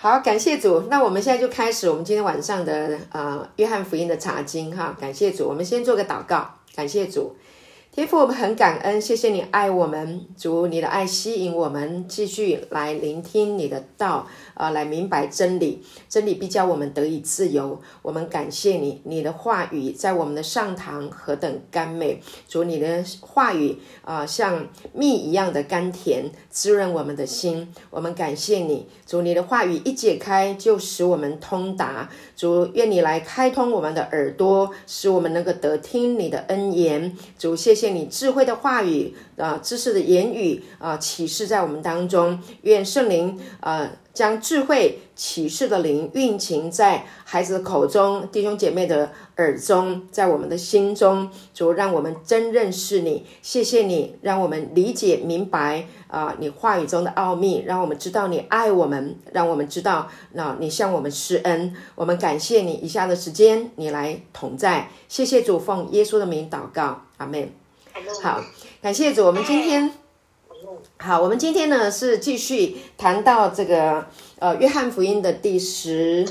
好，感谢主。那我们现在就开始我们今天晚上的呃约翰福音的查经哈。感谢主，我们先做个祷告。感谢主，天父，我们很感恩，谢谢你爱我们，主你的爱吸引我们继续来聆听你的道。啊，来明白真理，真理必叫我们得以自由。我们感谢你，你的话语在我们的上堂何等甘美。主，你的话语啊，像蜜一样的甘甜，滋润我们的心。我们感谢你，主，你的话语一解开，就使我们通达。主，愿你来开通我们的耳朵，使我们能够得听你的恩言。主，谢谢谢你智慧的话语啊，知识的言语啊，启示在我们当中。愿圣灵啊。将智慧启示的灵运行在孩子的口中，弟兄姐妹的耳中，在我们的心中，主让我们真认识你。谢谢你，让我们理解明白啊，你话语中的奥秘，让我们知道你爱我们，让我们知道那你向我们施恩。我们感谢你，以下的时间你来同在。谢谢主，奉耶稣的名祷告，阿门。好，感谢主，我们今天。好，我们今天呢是继续谈到这个呃约翰福音的第十，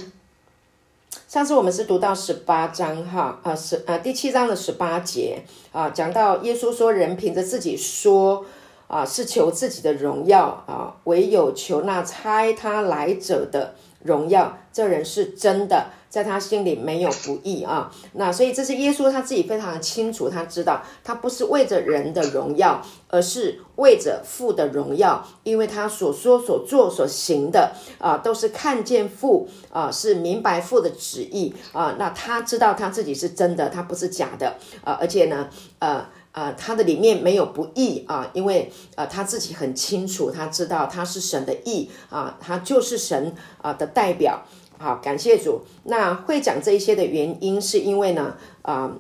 上次我们是读到十八章哈啊十啊第七章的十八节啊，讲到耶稣说人凭着自己说啊是求自己的荣耀啊，唯有求那差他来者的荣耀，这人是真的。在他心里没有不义啊，那所以这是耶稣他自己非常的清楚，他知道他不是为着人的荣耀，而是为着父的荣耀，因为他所说所做所行的啊，都是看见父啊，是明白父的旨意啊，那他知道他自己是真的，他不是假的啊，而且呢，呃呃，他的里面没有不义啊，因为呃他自己很清楚，他知道他是神的义啊，他就是神啊的代表。好，感谢主。那会讲这一些的原因，是因为呢，啊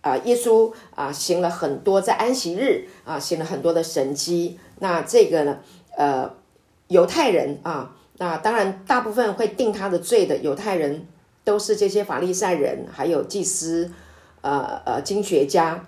啊，耶稣啊行了很多在安息日啊行了很多的神迹。那这个呢，呃，犹太人啊，那当然大部分会定他的罪的犹太人，都是这些法利赛人，还有祭司，呃呃，经学家，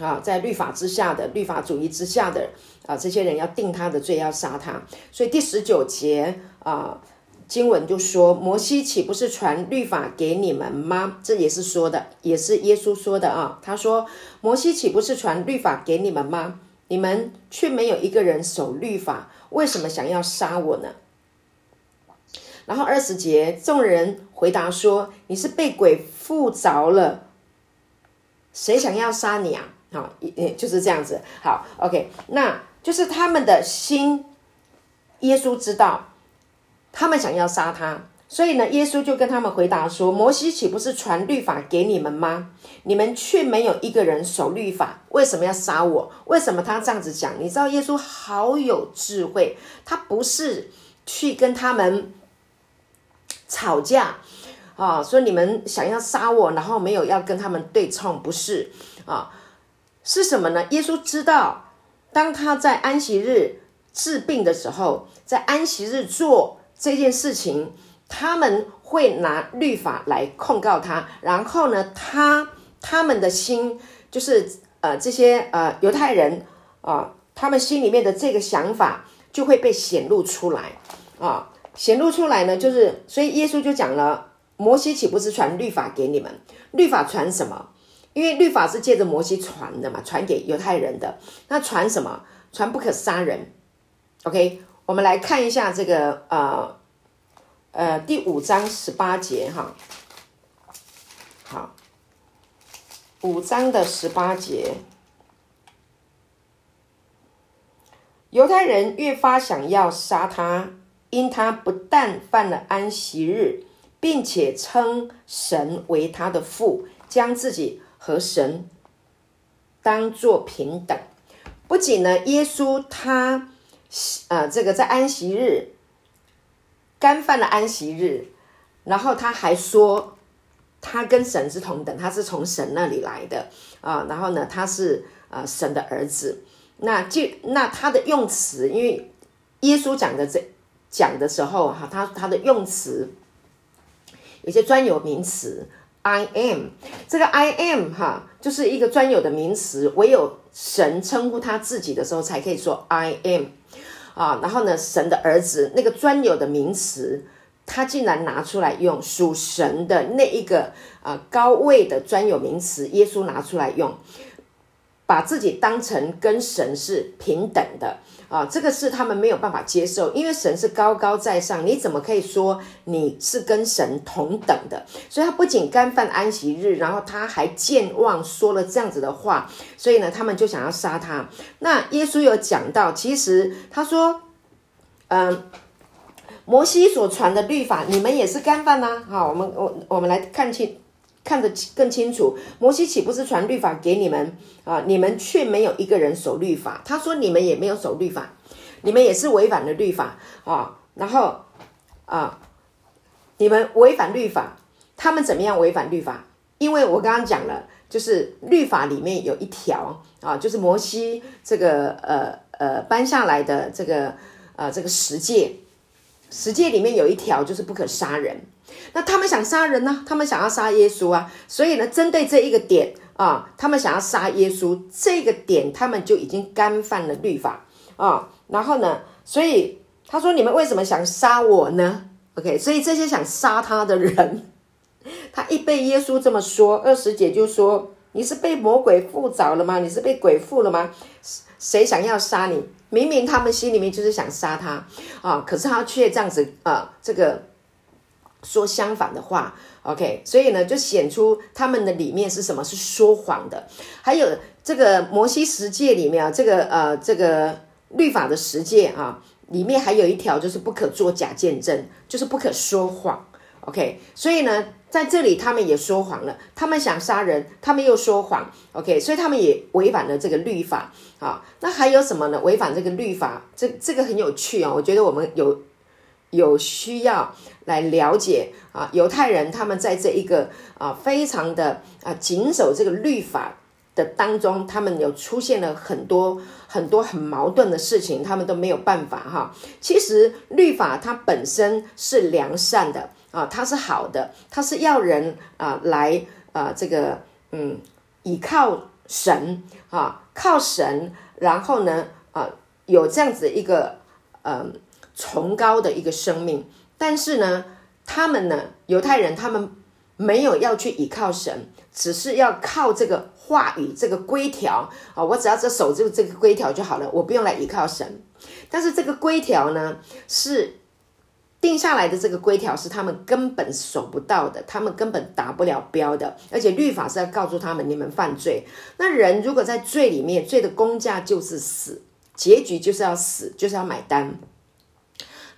啊，在律法之下的律法主义之下的啊，这些人要定他的罪，要杀他。所以第十九节啊。经文就说：“摩西岂不是传律法给你们吗？”这也是说的，也是耶稣说的啊。他说：“摩西岂不是传律法给你们吗？你们却没有一个人守律法，为什么想要杀我呢？”然后二十节，众人回答说：“你是被鬼附着了，谁想要杀你啊？”好，就是这样子。好，OK，那就是他们的心，耶稣知道。他们想要杀他，所以呢，耶稣就跟他们回答说：“摩西岂不是传律法给你们吗？你们却没有一个人守律法，为什么要杀我？为什么他这样子讲？你知道耶稣好有智慧，他不是去跟他们吵架啊，说你们想要杀我，然后没有要跟他们对冲，不是啊？是什么呢？耶稣知道，当他在安息日治病的时候，在安息日做。这件事情，他们会拿律法来控告他，然后呢，他他们的心就是呃这些呃犹太人啊，他们心里面的这个想法就会被显露出来啊，显露出来呢，就是所以耶稣就讲了，摩西岂不是传律法给你们？律法传什么？因为律法是借着摩西传的嘛，传给犹太人的。那传什么？传不可杀人。OK。我们来看一下这个呃呃第五章十八节哈，好，五章的十八节，犹太人越发想要杀他，因他不但犯了安息日，并且称神为他的父，将自己和神当做平等。不仅呢，耶稣他。呃，这个在安息日干犯了安息日，然后他还说他跟神是同等，他是从神那里来的啊。然后呢，他是呃神的儿子。那就那他的用词，因为耶稣讲的这讲的时候哈，他他的用词有些专有名词，I am 这个 I am 哈，就是一个专有的名词，唯有神称呼他自己的时候才可以说 I am。啊，然后呢，神的儿子那个专有的名词，他竟然拿出来用属神的那一个啊高位的专有名词，耶稣拿出来用，把自己当成跟神是平等的。啊，这个是他们没有办法接受，因为神是高高在上，你怎么可以说你是跟神同等的？所以他不仅干犯安息日，然后他还健忘说了这样子的话，所以呢，他们就想要杀他。那耶稣有讲到，其实他说，嗯，摩西所传的律法，你们也是干犯呐。好，我们我我们来看清。看得更清楚，摩西岂不是传律法给你们啊？你们却没有一个人守律法。他说你们也没有守律法，你们也是违反了律法啊。然后啊，你们违反律法，他们怎么样违反律法？因为我刚刚讲了，就是律法里面有一条啊，就是摩西这个呃呃搬下来的这个呃这个十诫，十诫里面有一条就是不可杀人。那他们想杀人呢？他们想要杀耶稣啊！所以呢，针对这一个点啊，他们想要杀耶稣这个点，他们就已经干犯了律法啊。然后呢，所以他说：“你们为什么想杀我呢？”OK，所以这些想杀他的人，他一被耶稣这么说，二十姐就说：“你是被魔鬼附着了吗？你是被鬼附了吗？谁想要杀你？明明他们心里面就是想杀他啊，可是他却这样子啊，这个。”说相反的话，OK，所以呢，就显出他们的里面是什么？是说谎的。还有这个摩西十诫里面啊，这个呃，这个律法的十诫啊，里面还有一条就是不可做假见证，就是不可说谎。OK，所以呢，在这里他们也说谎了，他们想杀人，他们又说谎。OK，所以他们也违反了这个律法啊。那还有什么呢？违反这个律法，这这个很有趣啊。我觉得我们有。有需要来了解啊，犹太人他们在这一个啊非常的啊谨守这个律法的当中，他们有出现了很多很多很矛盾的事情，他们都没有办法哈。其实律法它本身是良善的啊，它是好的，它是要人啊来啊这个嗯依靠神啊，靠神，然后呢啊有这样子一个嗯。崇高的一个生命，但是呢，他们呢，犹太人他们没有要去依靠神，只是要靠这个话语、这个规条啊，我只要这守住这个规条就好了，我不用来依靠神。但是这个规条呢，是定下来的，这个规条是他们根本守不到的，他们根本达不了标的，而且律法是要告诉他们，你们犯罪。那人如果在罪里面，罪的公价就是死，结局就是要死，就是要买单。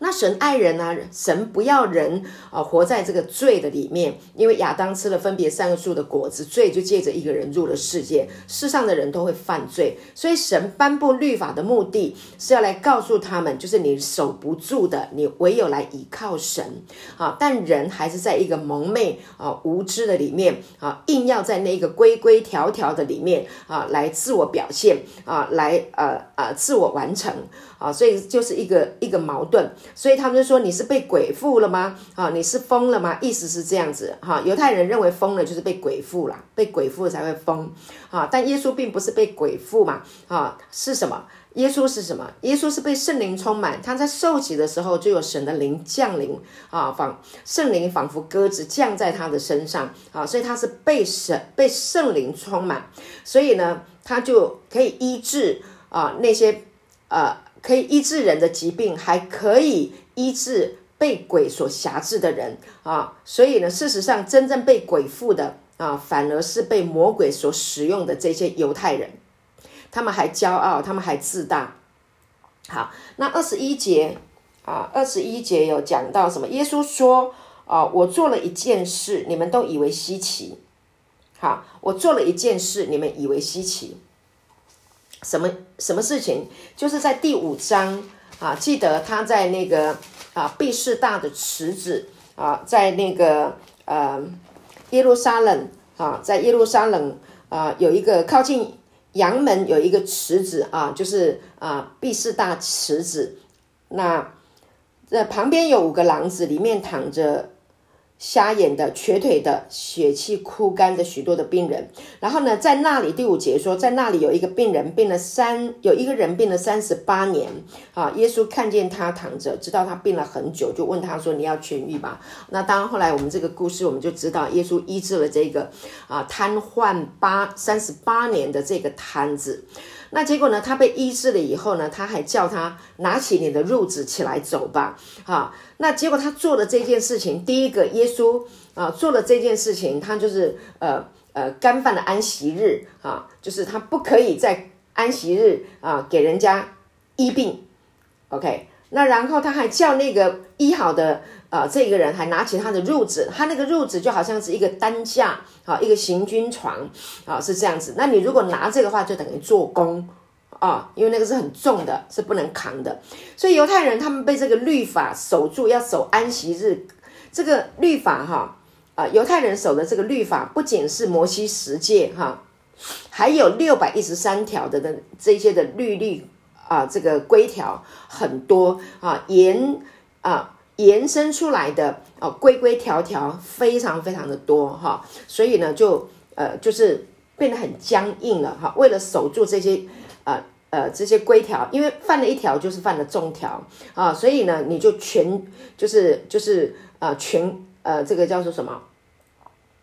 那神爱人啊，神不要人啊活在这个罪的里面，因为亚当吃了分别三个树的果子，罪就借着一个人入了世界，世上的人都会犯罪，所以神颁布律法的目的是要来告诉他们，就是你守不住的，你唯有来依靠神啊。但人还是在一个蒙昧啊无知的里面啊，硬要在那个规规条条的里面啊来自我表现啊，来呃呃自我完成。啊，所以就是一个一个矛盾，所以他们就说你是被鬼附了吗？啊，你是疯了吗？意思是这样子哈。犹太人认为疯了就是被鬼附了，被鬼附才会疯啊。但耶稣并不是被鬼附嘛，啊，是什么？耶稣是什么？耶稣是被圣灵充满，他在受洗的时候就有神的灵降临啊，仿圣灵仿佛鸽子降在他的身上啊，所以他是被神被圣灵充满，所以呢，他就可以医治啊那些呃。可以医治人的疾病，还可以医治被鬼所辖制的人啊！所以呢，事实上，真正被鬼附的啊，反而是被魔鬼所使用的这些犹太人。他们还骄傲，他们还自大。好，那二十一节啊，二十一节有讲到什么？耶稣说：“啊，我做了一件事，你们都以为稀奇。好，我做了一件事，你们以为稀奇。”什么什么事情？就是在第五章啊，记得他在那个啊，毕士大的池子啊，在那个呃耶路撒冷啊，在耶路撒冷啊，有一个靠近阳门有一个池子啊，就是啊毕士大池子。那这旁边有五个廊子，里面躺着瞎眼的、瘸腿的、血气枯干的许多的病人。然后呢，在那里第五节说，在那里有一个病人病了三，有一个人病了三十八年啊。耶稣看见他躺着，知道他病了很久，就问他说：“你要痊愈吧？”那当然，后来我们这个故事我们就知道，耶稣医治了这个啊瘫痪八三十八年的这个瘫子。那结果呢？他被医治了以后呢？他还叫他拿起你的褥子起来走吧。哈，那结果他做的这件事情，第一个，耶稣啊做了这件事情，他就是呃呃干犯了安息日啊，就是他不可以在安息日啊给人家医病。OK，那然后他还叫那个医好的。啊，这个人还拿起他的褥子，他那个褥子就好像是一个担架啊，一个行军床啊，是这样子。那你如果拿这个话，就等于做工啊，因为那个是很重的，是不能扛的。所以犹太人他们被这个律法守住，要守安息日。这个律法哈啊，犹太人守的这个律法，不仅是摩西十诫哈，还有六百一十三条的的这些的律例啊，这个规条很多啊，严啊。延伸出来的哦，规规条条非常非常的多哈，所以呢，就呃就是变得很僵硬了哈。为了守住这些呃呃这些规条，因为犯了一条就是犯了众条啊，所以呢，你就全就是就是呃全呃这个叫做什么？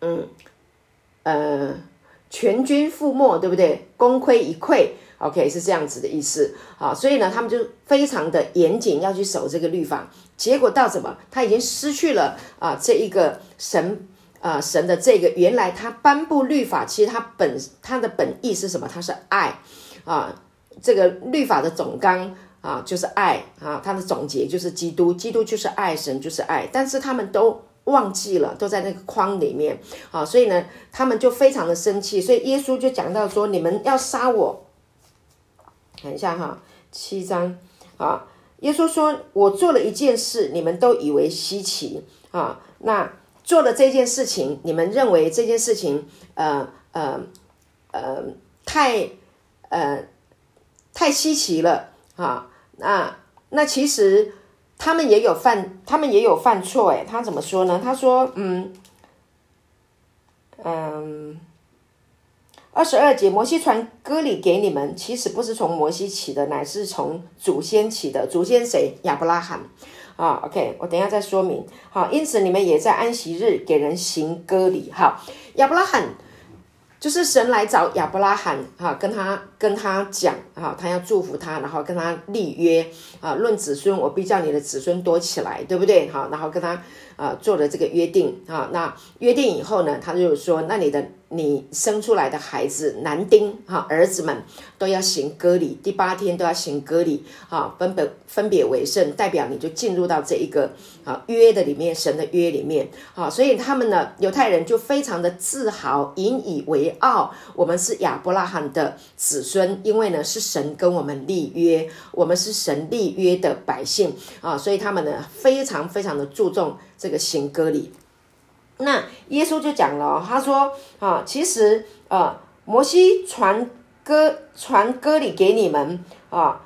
嗯呃全军覆没，对不对？功亏一篑。OK，是这样子的意思啊，所以呢，他们就非常的严谨，要去守这个律法。结果到什么？他已经失去了啊，这一个神啊，神的这个原来他颁布律法，其实他本他的本意是什么？他是爱啊，这个律法的总纲啊，就是爱啊，它的总结就是基督，基督就是爱，神就是爱。但是他们都忘记了，都在那个框里面啊，所以呢，他们就非常的生气。所以耶稣就讲到说：“你们要杀我。”看一下哈，七章啊，耶稣说：“我做了一件事，你们都以为稀奇啊。那做了这件事情，你们认为这件事情，呃呃呃，太呃太稀奇了啊。那那其实他们也有犯，他们也有犯错。诶，他怎么说呢？他说：嗯嗯。”二十二节，摩西传歌里给你们，其实不是从摩西起的，乃是从祖先起的。祖先谁？亚伯拉罕啊。OK，我等下再说明。好，因此你们也在安息日给人行割礼。好，亚伯拉罕就是神来找亚伯拉罕，哈，跟他跟他讲，哈，他要祝福他，然后跟他立约啊，论子孙，我必叫你的子孙多起来，对不对？好，然后跟他啊做了这个约定啊。那约定以后呢，他就说，那你的。你生出来的孩子男丁哈，儿子们都要行割礼，第八天都要行割礼啊，分别分别为圣，代表你就进入到这一个啊约的里面，神的约里面啊，所以他们呢，犹太人就非常的自豪，引以为傲，我们是亚伯拉罕的子孙，因为呢是神跟我们立约，我们是神立约的百姓啊，所以他们呢非常非常的注重这个行割礼。那耶稣就讲了，他说啊，其实啊，摩西传歌传歌礼给你们啊，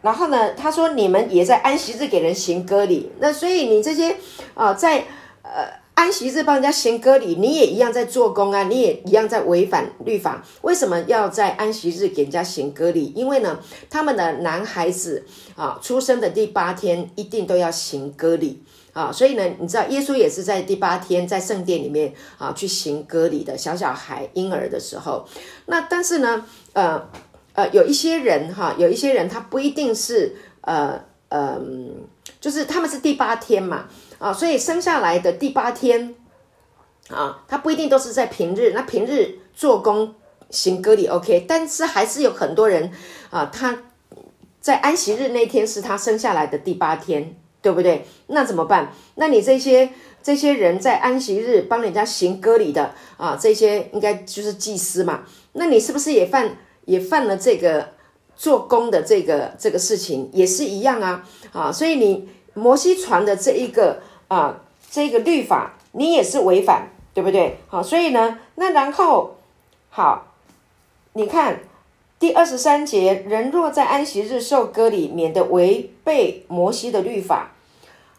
然后呢，他说你们也在安息日给人行歌礼，那所以你这些啊，在呃安息日帮人家行歌礼，你也一样在做工啊，你也一样在违反律法。为什么要在安息日给人家行歌礼？因为呢，他们的男孩子啊，出生的第八天一定都要行歌礼。啊，所以呢，你知道耶稣也是在第八天在圣殿里面啊去行割礼的小小孩婴儿的时候，那但是呢，呃呃，有一些人哈，有一些人他不一定是呃呃，就是他们是第八天嘛啊，所以生下来的第八天啊，他不一定都是在平日，那平日做工行割礼 OK，但是还是有很多人啊，他在安息日那天是他生下来的第八天。对不对？那怎么办？那你这些这些人在安息日帮人家行割礼的啊，这些应该就是祭司嘛？那你是不是也犯也犯了这个做工的这个这个事情，也是一样啊？啊，所以你摩西传的这一个啊这个律法，你也是违反，对不对？好，所以呢，那然后好，你看。第二十三节，人若在安息日受割礼，免得违背摩西的律法。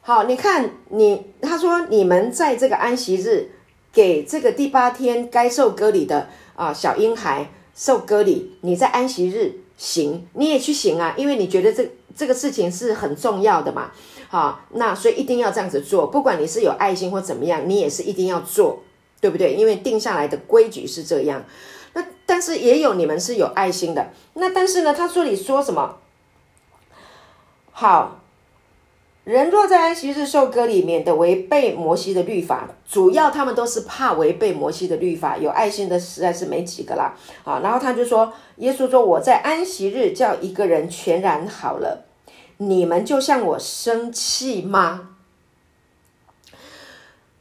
好，你看你，他说你们在这个安息日给这个第八天该受割礼的啊小婴孩受割礼，你在安息日行，你也去行啊，因为你觉得这这个事情是很重要的嘛。好，那所以一定要这样子做，不管你是有爱心或怎么样，你也是一定要做，对不对？因为定下来的规矩是这样。但是也有你们是有爱心的，那但是呢，他说你说什么？好。人若在安息日受割里面的违背摩西的律法，主要他们都是怕违背摩西的律法，有爱心的实在是没几个啦。啊，然后他就说，耶稣说我在安息日叫一个人全然好了，你们就向我生气吗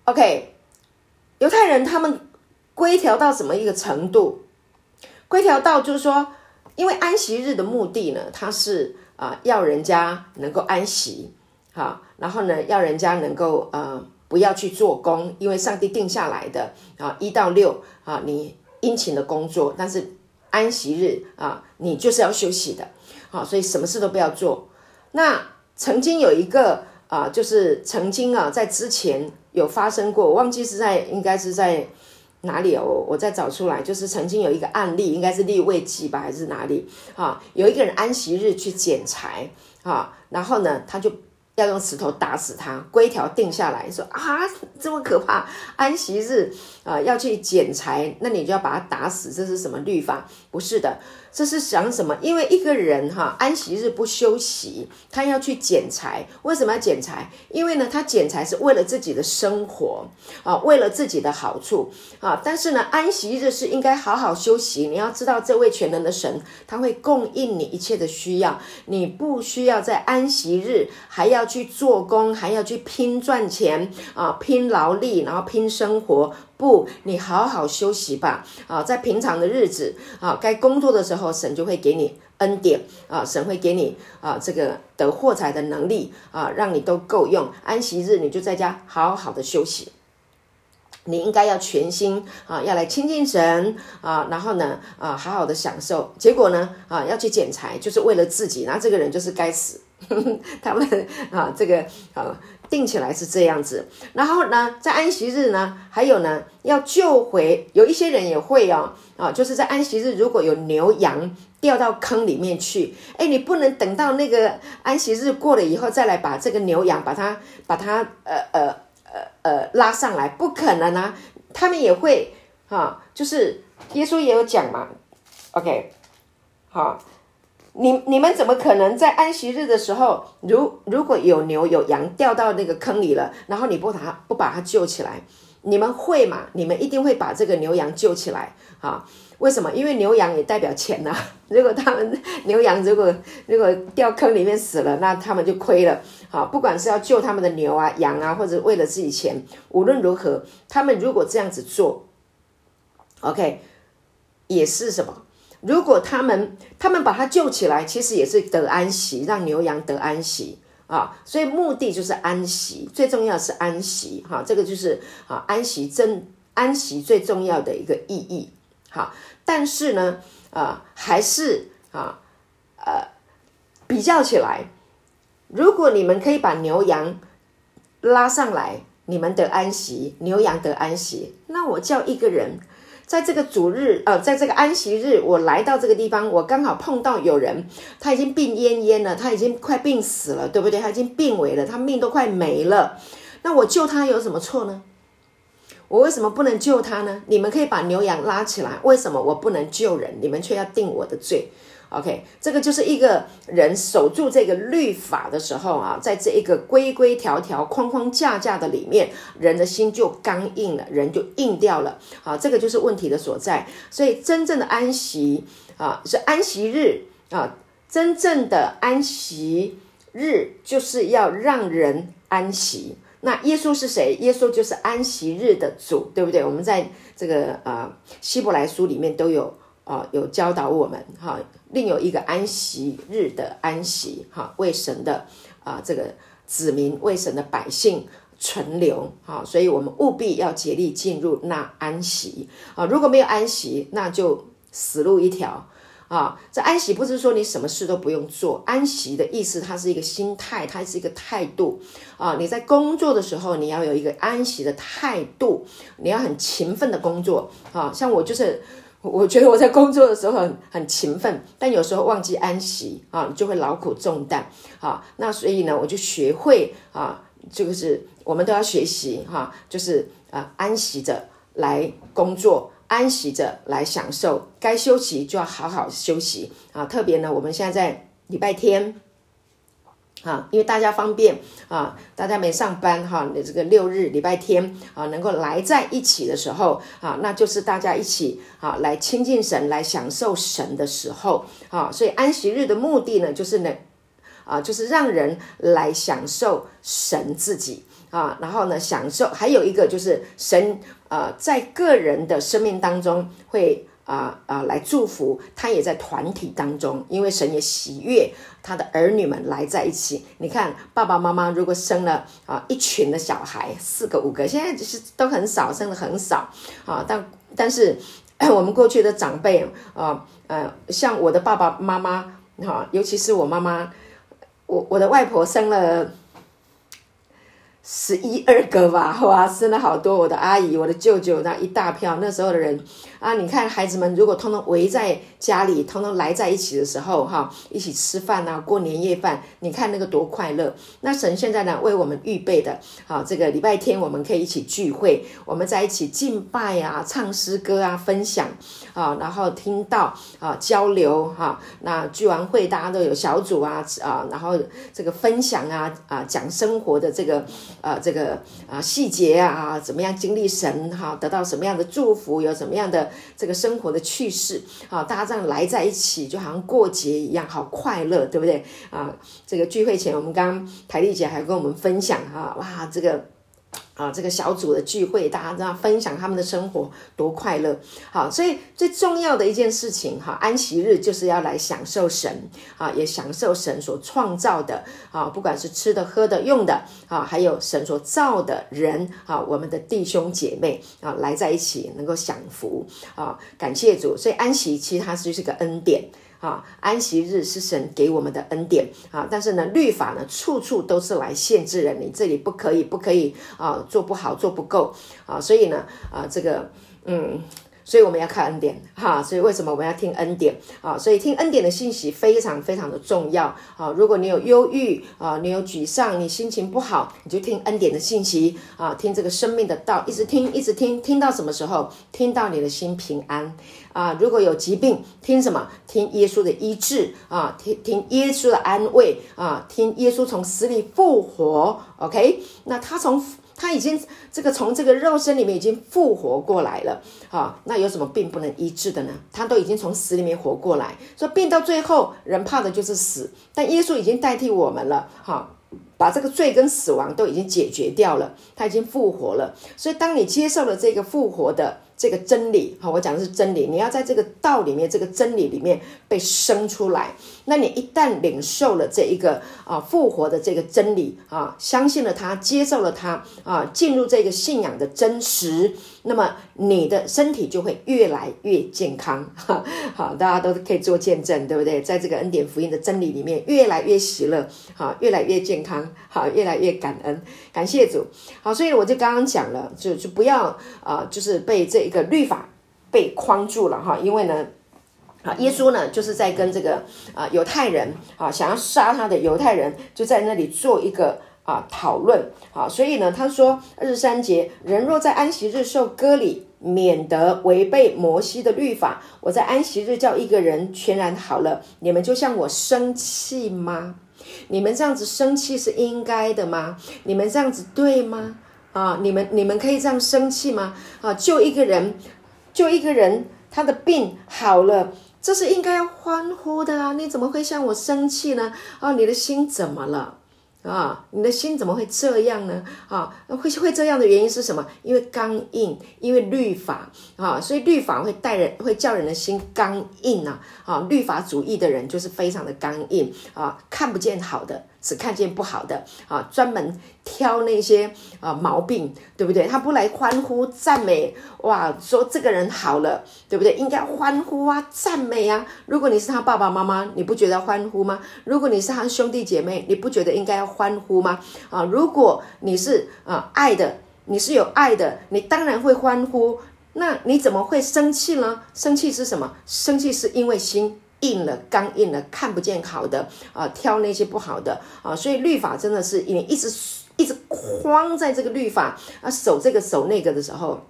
？OK，犹太人他们规条到什么一个程度？规条到就是说，因为安息日的目的呢，它是啊要人家能够安息。好，然后呢，要人家能够呃不要去做工，因为上帝定下来的啊一到六啊你殷勤的工作，但是安息日啊你就是要休息的，好，所以什么事都不要做。那曾经有一个啊，就是曾经啊在之前有发生过，我忘记是在应该是在哪里哦，我再找出来，就是曾经有一个案例，应该是立位记吧还是哪里啊？有一个人安息日去捡柴啊，然后呢他就。要用石头打死他，规条定下来说啊，这么可怕！安息日啊，要去捡柴，那你就要把他打死，这是什么律法？不是的。这是想什么？因为一个人哈，安息日不休息，他要去捡柴。为什么要捡柴？因为呢，他捡柴是为了自己的生活啊，为了自己的好处啊。但是呢，安息日是应该好好休息。你要知道，这位全能的神，他会供应你一切的需要。你不需要在安息日还要去做工，还要去拼赚钱啊，拼劳力，然后拼生活。不，你好好休息吧。啊，在平常的日子啊，该工作的时候，神就会给你恩典啊，神会给你啊这个得获财的能力啊，让你都够用。安息日你就在家好好的休息。你应该要全心啊，要来亲近神啊，然后呢啊，好好的享受。结果呢啊，要去捡柴，就是为了自己。那这个人就是该死。他们啊，这个啊。定起来是这样子，然后呢，在安息日呢，还有呢，要救回有一些人也会哦，啊，就是在安息日如果有牛羊掉到坑里面去，哎，你不能等到那个安息日过了以后再来把这个牛羊把它把它呃呃呃呃拉上来，不可能啊，他们也会哈，就是耶稣也有讲嘛，OK，好。你你们怎么可能在安息日的时候，如如果有牛有羊掉到那个坑里了，然后你不把它不把它救起来，你们会吗？你们一定会把这个牛羊救起来啊？为什么？因为牛羊也代表钱呐。如果他们牛羊如果如果掉坑里面死了，那他们就亏了。好，不管是要救他们的牛啊羊啊，或者为了自己钱，无论如何，他们如果这样子做，OK，也是什么？如果他们他们把他救起来，其实也是得安息，让牛羊得安息啊。所以目的就是安息，最重要是安息哈。这个就是啊安息真安息最重要的一个意义。哈，但是呢啊还是啊呃比较起来，如果你们可以把牛羊拉上来，你们得安息，牛羊得安息，那我叫一个人。在这个主日，呃，在这个安息日，我来到这个地方，我刚好碰到有人，他已经病恹恹了，他已经快病死了，对不对？他已经病危了，他命都快没了。那我救他有什么错呢？我为什么不能救他呢？你们可以把牛羊拉起来，为什么我不能救人？你们却要定我的罪？OK，这个就是一个人守住这个律法的时候啊，在这一个规规条条、框框架架的里面，人的心就刚硬了，人就硬掉了。好，这个就是问题的所在。所以，真正的安息啊，是安息日啊，真正的安息日就是要让人安息。那耶稣是谁？耶稣就是安息日的主，对不对？我们在这个呃希伯来书里面都有啊，有教导我们哈。另有一个安息日的安息，哈，为神的啊这个子民，为神的百姓存留，哈，所以我们务必要竭力进入那安息啊！如果没有安息，那就死路一条啊，这安息不是说你什么事都不用做，安息的意思，它是一个心态，它是一个态度啊。你在工作的时候，你要有一个安息的态度，你要很勤奋的工作啊。像我就是，我觉得我在工作的时候很很勤奋，但有时候忘记安息啊，就会劳苦重担啊。那所以呢，我就学会啊，就是我们都要学习哈，就是啊，安息着来工作。安息着来享受，该休息就要好好休息啊！特别呢，我们现在在礼拜天啊，因为大家方便啊，大家没上班哈，你这个六日礼拜天啊，能够来在一起的时候啊，那就是大家一起啊来亲近神，来享受神的时候啊。所以安息日的目的呢，就是呢啊，就是让人来享受神自己啊，然后呢，享受还有一个就是神。呃，在个人的生命当中会啊啊来祝福，他也在团体当中，因为神也喜悦他的儿女们来在一起。你看爸爸妈妈如果生了啊一群的小孩，四个五个，现在是都很少，生的很少啊。但但是 我们过去的长辈啊呃，像我的爸爸妈妈哈，尤其是我妈妈，我我的外婆生了。十一二个吧，哇，生了好多！我的阿姨、我的舅舅，那一大票，那时候的人啊，你看孩子们如果通通围在家里，通通来在一起的时候，哈，一起吃饭啊，过年夜饭，你看那个多快乐！那神现在呢，为我们预备的，好，这个礼拜天我们可以一起聚会，我们在一起敬拜啊，唱诗歌啊，分享啊，然后听到啊，交流哈，那聚完会大家都有小组啊啊，然后这个分享啊啊，讲生活的这个。啊，这个啊细节啊，怎么样经历神哈，得到什么样的祝福，有什么样的这个生活的趣事啊，大家这样来在一起，就好像过节一样，好快乐，对不对啊？这个聚会前，我们刚刚台丽姐还跟我们分享哈，哇，这个。啊，这个小组的聚会，大家这样分享他们的生活多快乐。好，所以最重要的一件事情，哈，安息日就是要来享受神啊，也享受神所创造的啊，不管是吃的、喝的、用的啊，还有神所造的人啊，我们的弟兄姐妹啊，来在一起能够享福啊，感谢主。所以安息其实它就是个恩典。啊，安息日是神给我们的恩典啊，但是呢，律法呢，处处都是来限制人，你这里不可以，不可以啊，做不好，做不够啊，所以呢，啊，这个，嗯。所以我们要看恩典哈，所以为什么我们要听恩典啊？所以听恩典的信息非常非常的重要啊！如果你有忧郁啊，你有沮丧，你心情不好，你就听恩典的信息啊，听这个生命的道，一直听，一直听，听到什么时候？听到你的心平安啊！如果有疾病，听什么？听耶稣的医治啊，听听耶稣的安慰啊，听耶稣从死里复活。OK，那他从。他已经这个从这个肉身里面已经复活过来了，哈，那有什么病不能医治的呢？他都已经从死里面活过来，说病到最后，人怕的就是死，但耶稣已经代替我们了，哈，把这个罪跟死亡都已经解决掉了，他已经复活了。所以当你接受了这个复活的。这个真理，哈，我讲的是真理。你要在这个道里面，这个真理里面被生出来。那你一旦领受了这一个啊复活的这个真理啊，相信了它，接受了它啊，进入这个信仰的真实，那么你的身体就会越来越健康。好，大家都可以做见证，对不对？在这个恩典福音的真理里面，越来越喜乐，好，越来越健康，好，越来越感恩，感谢主。好，所以我就刚刚讲了，就就不要啊，就是被这一。个律法被框住了哈，因为呢，啊，耶稣呢就是在跟这个啊犹太人啊想要杀他的犹太人就在那里做一个啊讨论啊，所以呢他说二十三节，人若在安息日受割礼，免得违背摩西的律法，我在安息日叫一个人全然好了，你们就像我生气吗？你们这样子生气是应该的吗？你们这样子对吗？啊，你们你们可以这样生气吗？啊，救一个人，救一个人，他的病好了，这是应该要欢呼的啊！你怎么会向我生气呢？啊，你的心怎么了？啊，你的心怎么会这样呢？啊，会会这样的原因是什么？因为刚硬，因为律法啊，所以律法会带人，会叫人的心刚硬啊。啊，律法主义的人就是非常的刚硬啊，看不见好的。只看见不好的啊，专门挑那些啊毛病，对不对？他不来欢呼赞美，哇，说这个人好了，对不对？应该欢呼啊，赞美啊。如果你是他爸爸妈妈，你不觉得欢呼吗？如果你是他兄弟姐妹，你不觉得应该要欢呼吗？啊，如果你是啊爱的，你是有爱的，你当然会欢呼。那你怎么会生气呢？生气是什么？生气是因为心硬了、刚硬了，看不见好的啊，挑那些不好的啊。所以律法真的是你一直一直框在这个律法啊，守这个守那个的时候。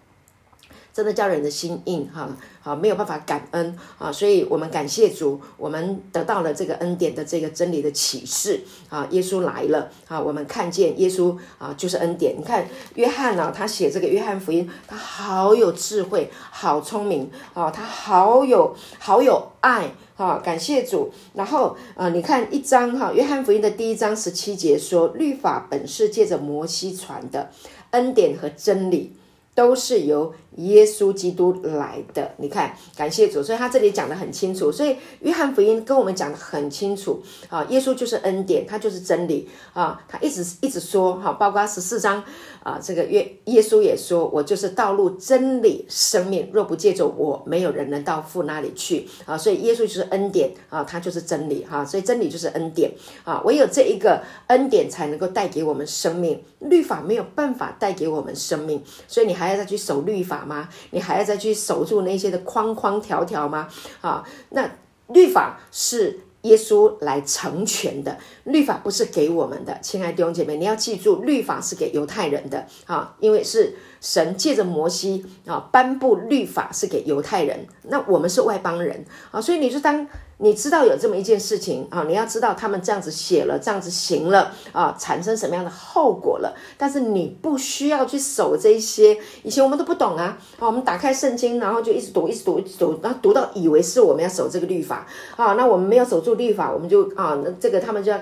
真的叫人的心硬哈，好没有办法感恩啊，所以我们感谢主，我们得到了这个恩典的这个真理的启示啊，耶稣来了啊，我们看见耶稣啊就是恩典。你看约翰呢，他写这个约翰福音，他好有智慧，好聪明啊，他好有好有爱啊，感谢主。然后啊，你看一章哈，约翰福音的第一章十七节说，律法本是借着摩西传的，恩典和真理。都是由耶稣基督来的，你看，感谢主，所以他这里讲的很清楚，所以约翰福音跟我们讲的很清楚。啊，耶稣就是恩典，他就是真理。啊，他一直一直说哈，包括十四章啊，这个约耶稣也说，我就是道路、真理、生命，若不借着我，没有人能到父那里去。啊，所以耶稣就是恩典啊，他就是真理。哈，所以真理就是恩典。啊，唯有这一个恩典才能够带给我们生命，律法没有办法带给我们生命，所以你还还要再去守律法。吗？你还要再去守住那些的框框条条吗？啊，那律法是耶稣来成全的，律法不是给我们的，亲爱的弟兄姐妹，你要记住，律法是给犹太人的啊，因为是。神借着摩西啊颁布律法是给犹太人，那我们是外邦人啊，所以你就当你知道有这么一件事情啊，你要知道他们这样子写了，这样子行了啊，产生什么样的后果了。但是你不需要去守这些，以前我们都不懂啊啊，我们打开圣经，然后就一直读，一直读，一直读，然后读到以为是我们要守这个律法啊，那我们没有守住律法，我们就啊，那这个他们就要。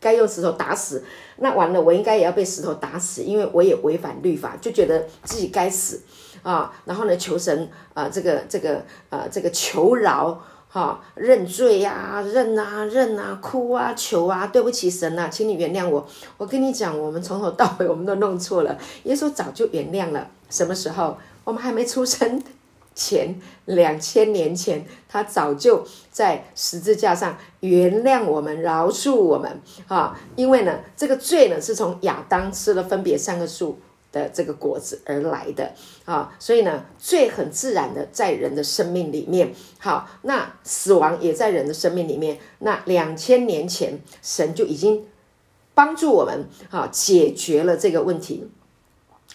该用石头打死，那完了，我应该也要被石头打死，因为我也违反律法，就觉得自己该死啊。然后呢，求神啊，这个这个呃，这个求饶哈，认罪呀，认啊认啊，哭啊求啊，对不起神呐，请你原谅我。我跟你讲，我们从头到尾我们都弄错了，耶稣早就原谅了。什么时候？我们还没出生。前两千年前，他早就在十字架上原谅我们、饶恕我们哈！因为呢，这个罪呢是从亚当吃了分别三个树的这个果子而来的啊，所以呢，罪很自然的在人的生命里面。好，那死亡也在人的生命里面。那两千年前，神就已经帮助我们啊，解决了这个问题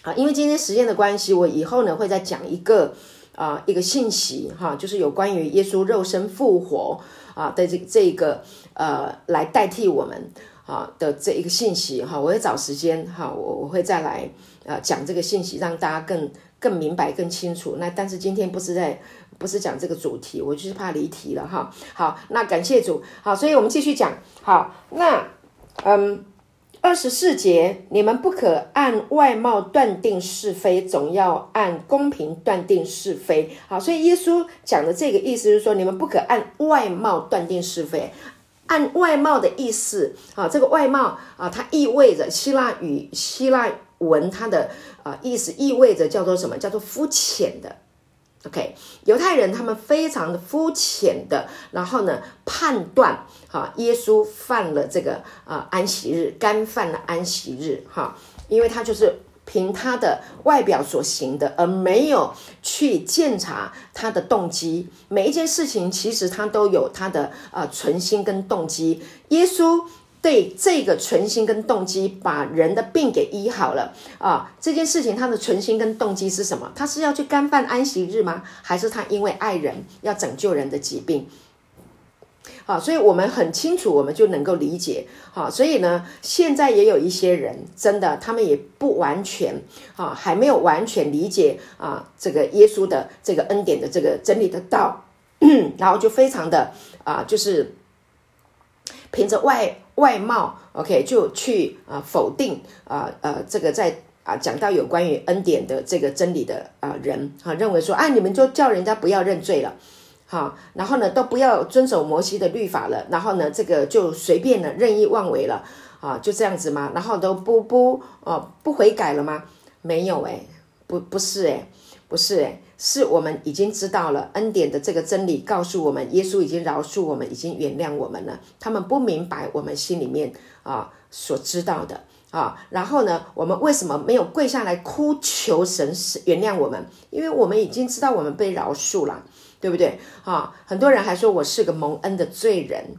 啊。因为今天时间的关系，我以后呢会再讲一个。啊，一个信息哈，就是有关于耶稣肉身复活啊的这这个呃，来代替我们啊的这一个信息哈，我会找时间哈，我我会再来呃讲这个信息，让大家更更明白、更清楚。那但是今天不是在不是讲这个主题，我就是怕离题了哈。好，那感谢主，好，所以我们继续讲。好，那嗯。二十四节，你们不可按外貌断定是非，总要按公平断定是非。好，所以耶稣讲的这个意思是说，你们不可按外貌断定是非。按外貌的意思啊，这个外貌啊，它意味着希腊语、希腊文它的啊意思意味着叫做什么？叫做肤浅的。OK，犹太人他们非常的肤浅的，然后呢判断哈，耶稣犯了这个啊安息日，干犯了安息日哈，因为他就是凭他的外表所行的，而没有去鉴察他的动机。每一件事情其实他都有他的呃存心跟动机。耶稣。对这个存心跟动机，把人的病给医好了啊！这件事情他的存心跟动机是什么？他是要去干犯安息日吗？还是他因为爱人要拯救人的疾病？啊，所以我们很清楚，我们就能够理解。好，所以呢，现在也有一些人，真的他们也不完全啊，还没有完全理解啊，这个耶稣的这个恩典的这个真理的道，然后就非常的啊，就是凭着外。外貌，OK，就去啊否定啊呃这个在啊讲到有关于恩典的这个真理的啊人啊认为说啊你们就叫人家不要认罪了，好，然后呢都不要遵守摩西的律法了，然后呢这个就随便的任意妄为了啊，就这样子吗？然后都不不哦不悔改了吗？没有哎，不不是哎，不是哎，是我们已经知道了恩典的这个真理，告诉我们耶稣已经饶恕我们，已经原谅我们了。他们不明白我们心里面啊所知道的啊。然后呢，我们为什么没有跪下来哭求神原谅我们？因为我们已经知道我们被饶恕了，对不对啊？很多人还说我是个蒙恩的罪人。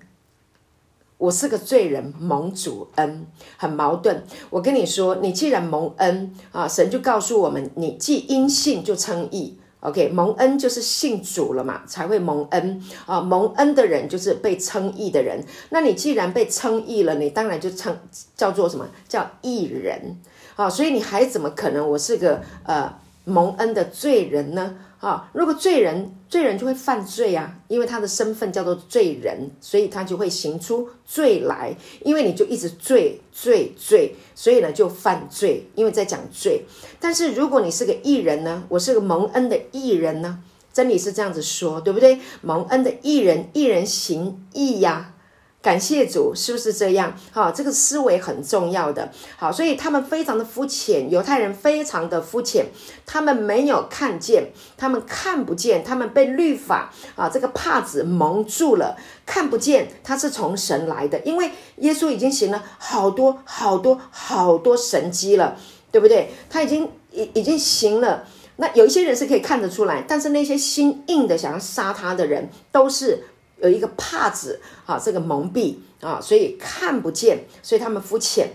我是个罪人，蒙主恩很矛盾。我跟你说，你既然蒙恩啊，神就告诉我们，你既因信就称义。OK，蒙恩就是信主了嘛，才会蒙恩啊。蒙恩的人就是被称义的人。那你既然被称义了，你当然就称叫做什么叫义人啊？所以你还怎么可能我是个呃蒙恩的罪人呢？啊，如果罪人，罪人就会犯罪啊，因为他的身份叫做罪人，所以他就会行出罪来。因为你就一直罪罪罪，所以呢就犯罪，因为在讲罪。但是如果你是个艺人呢，我是个蒙恩的艺人呢，真理是这样子说，对不对？蒙恩的艺人，艺人行义呀。感谢主，是不是这样？好，这个思维很重要的。好，所以他们非常的肤浅，犹太人非常的肤浅，他们没有看见，他们看不见，他们被律法啊这个帕子蒙住了，看不见他是从神来的，因为耶稣已经行了好多好多好多神迹了，对不对？他已经已已经行了。那有一些人是可以看得出来，但是那些心硬的想要杀他的人，都是。有一个帕子啊，这个蒙蔽啊，所以看不见，所以他们肤浅，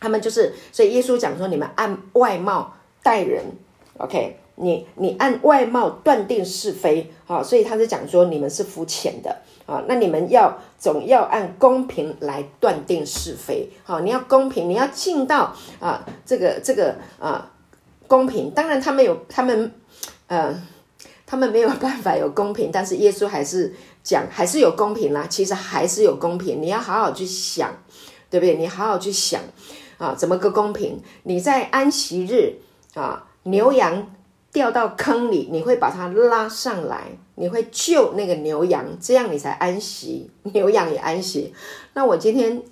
他们就是，所以耶稣讲说，你们按外貌待人，OK，你你按外貌断定是非啊，所以他是讲说你们是肤浅的啊，那你们要总要按公平来断定是非，好，你要公平，你要尽到啊这个这个啊公平，当然他们有他们呃，他们没有办法有公平，但是耶稣还是。讲还是有公平啦，其实还是有公平，你要好好去想，对不对？你好好去想啊，怎么个公平？你在安息日啊，牛羊掉到坑里，你会把它拉上来，你会救那个牛羊，这样你才安息，牛羊也安息。那我今天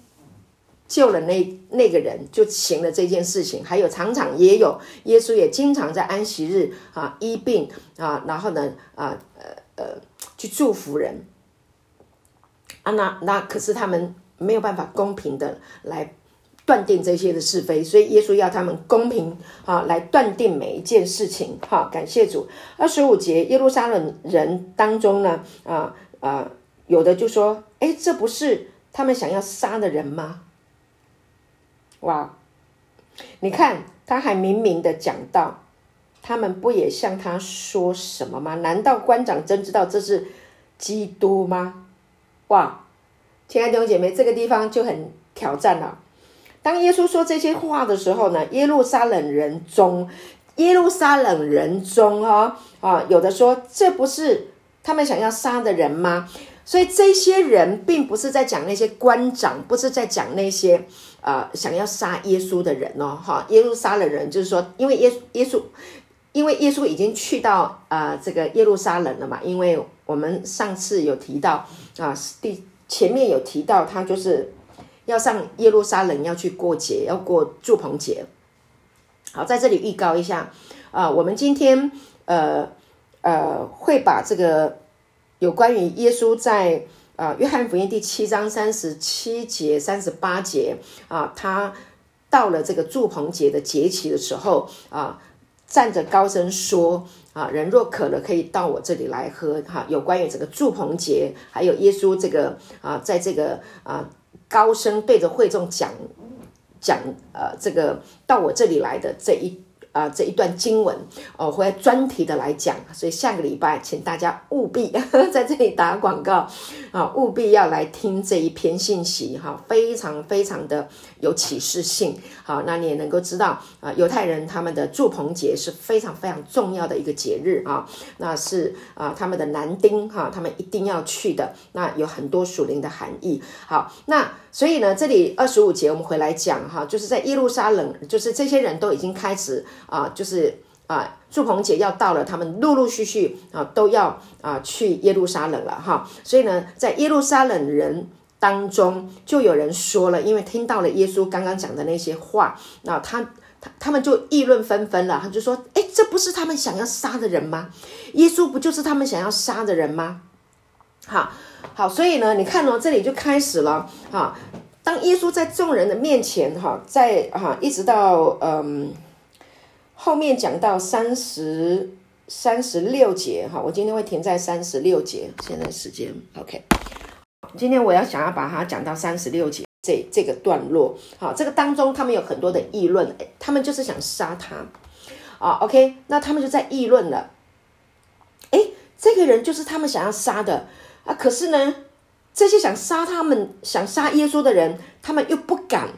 救了那那个人，就行了这件事情。还有常常也有耶稣也经常在安息日啊医病啊，然后呢啊呃呃。去祝福人啊，那那可是他们没有办法公平的来断定这些的是非，所以耶稣要他们公平啊来断定每一件事情。哈，感谢主。二十五节，耶路撒冷人当中呢，啊啊，有的就说：“哎，这不是他们想要杀的人吗？”哇，你看他还明明的讲到。他们不也向他说什么吗？难道官长真知道这是基督吗？哇，亲爱的弟兄姐妹，这个地方就很挑战了。当耶稣说这些话的时候呢，耶路撒冷人中，耶路撒冷人中哈啊，有的说这不是他们想要杀的人吗？所以这些人并不是在讲那些官长，不是在讲那些呃想要杀耶稣的人哦，哈，耶路撒冷人就是说，因为耶耶稣。因为耶稣已经去到啊这个耶路撒冷了嘛，因为我们上次有提到啊第前面有提到他就是要上耶路撒冷要去过节，要过祝棚节。好，在这里预告一下啊，我们今天呃呃会把这个有关于耶稣在啊约翰福音第七章三十七节三十八节啊，他到了这个祝棚节的节期的时候啊。站着高声说：“啊，人若渴了，可以到我这里来喝。”哈，有关于这个祝棚节，还有耶稣这个啊，在这个啊高声对着会众讲讲呃，这个到我这里来的这一。啊，这一段经文哦，会专题的来讲，所以下个礼拜，请大家务必 在这里打广告啊，务必要来听这一篇信息哈，非常非常的有启示性。好，那你也能够知道啊，犹太人他们的祝棚节是非常非常重要的一个节日啊，那是啊他们的男丁哈，他们一定要去的，那有很多属灵的含义。好，那。所以呢，这里二十五节我们回来讲哈，就是在耶路撒冷，就是这些人都已经开始啊，就是啊，祝棚节要到了，他们陆陆续续啊都要啊去耶路撒冷了哈。所以呢，在耶路撒冷人当中，就有人说了，因为听到了耶稣刚刚讲的那些话，那他他他们就议论纷纷了。他就说：“哎，这不是他们想要杀的人吗？耶稣不就是他们想要杀的人吗？”好好，所以呢，你看哦，这里就开始了哈。当耶稣在众人的面前哈，在哈一直到嗯后面讲到三十三十六节哈，我今天会停在三十六节。现在时间 OK。今天我要想要把它讲到三十六节这这个段落，好，这个当中他们有很多的议论，他们就是想杀他，啊，OK，那他们就在议论了，哎，这个人就是他们想要杀的啊，可是呢，这些想杀他们、想杀耶稣的人，他们又不敢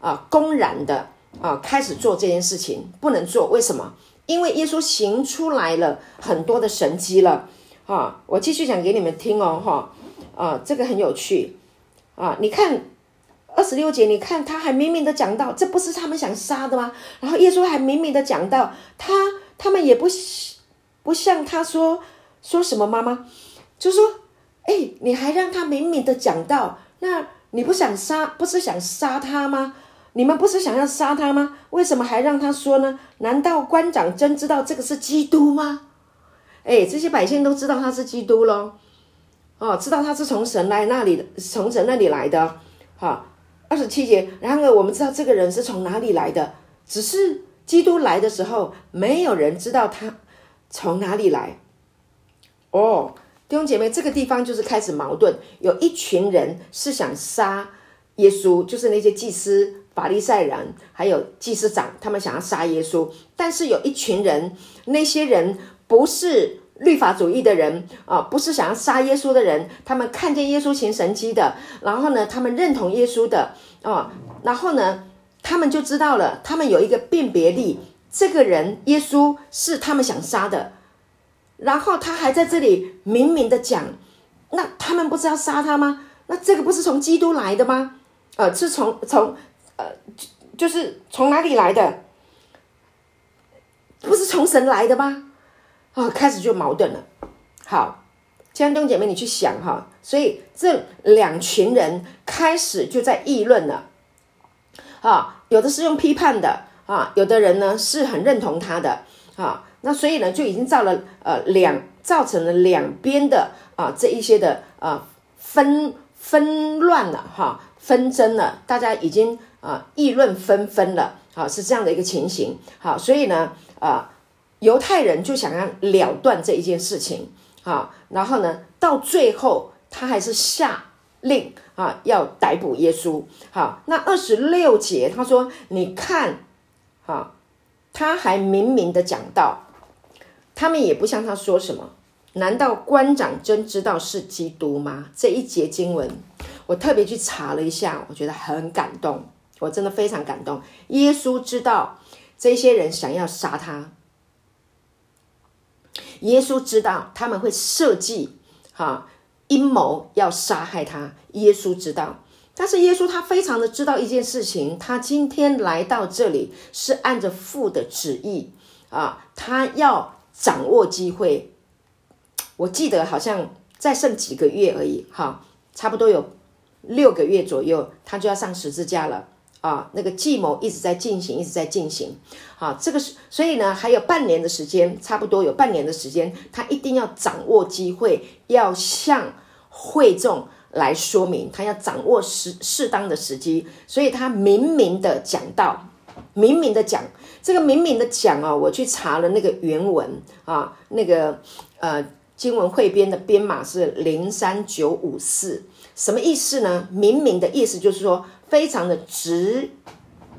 啊，公然的啊开始做这件事情，不能做，为什么？因为耶稣行出来了很多的神迹了，啊，我继续讲给你们听哦，哈。啊，这个很有趣啊！你看二十六节，你看他还明明的讲到，这不是他们想杀的吗？然后耶稣还明明的讲到，他他们也不不像他说说什么妈妈，就说，哎，你还让他明明的讲到，那你不想杀，不是想杀他吗？你们不是想要杀他吗？为什么还让他说呢？难道官长真知道这个是基督吗？哎，这些百姓都知道他是基督喽。哦，知道他是从神来那里，从神那里来的，哈，二十七节。然而我们知道这个人是从哪里来的，只是基督来的时候，没有人知道他从哪里来。哦，弟兄姐妹，这个地方就是开始矛盾，有一群人是想杀耶稣，就是那些祭司、法利赛人，还有祭司长，他们想要杀耶稣。但是有一群人，那些人不是。律法主义的人啊，不是想要杀耶稣的人，他们看见耶稣行神迹的，然后呢，他们认同耶稣的啊，然后呢，他们就知道了，他们有一个辨别力，这个人耶稣是他们想杀的，然后他还在这里明明的讲，那他们不是要杀他吗？那这个不是从基督来的吗？呃，是从从呃，就就是从哪里来的？不是从神来的吗？啊，开始就矛盾了。好，江东姐妹，你去想哈，所以这两群人开始就在议论了。啊，有的是用批判的啊，有的人呢是很认同他的啊。那所以呢，就已经造了呃两造成了两边的啊这一些的啊纷纷乱了哈，纷争了，大家已经啊议论纷纷了啊，是这样的一个情形。好，所以呢啊。犹太人就想要了断这一件事情啊，然后呢，到最后他还是下令啊，要逮捕耶稣。好，那二十六节他说：“你看，啊，他还明明的讲到，他们也不向他说什么。难道官长真知道是基督吗？”这一节经文，我特别去查了一下，我觉得很感动，我真的非常感动。耶稣知道这些人想要杀他。耶稣知道他们会设计哈阴谋要杀害他，耶稣知道，但是耶稣他非常的知道一件事情，他今天来到这里是按着父的旨意啊，他要掌握机会。我记得好像再剩几个月而已，哈，差不多有六个月左右，他就要上十字架了。啊，那个计谋一直在进行，一直在进行。好，这个是所以呢，还有半年的时间，差不多有半年的时间，他一定要掌握机会，要向会众来说明，他要掌握适适当的时机。所以他明明的讲到，明明的讲，这个明明的讲哦，我去查了那个原文啊，那个呃经文汇编的编码是零三九五四，什么意思呢？明明的意思就是说。非常的直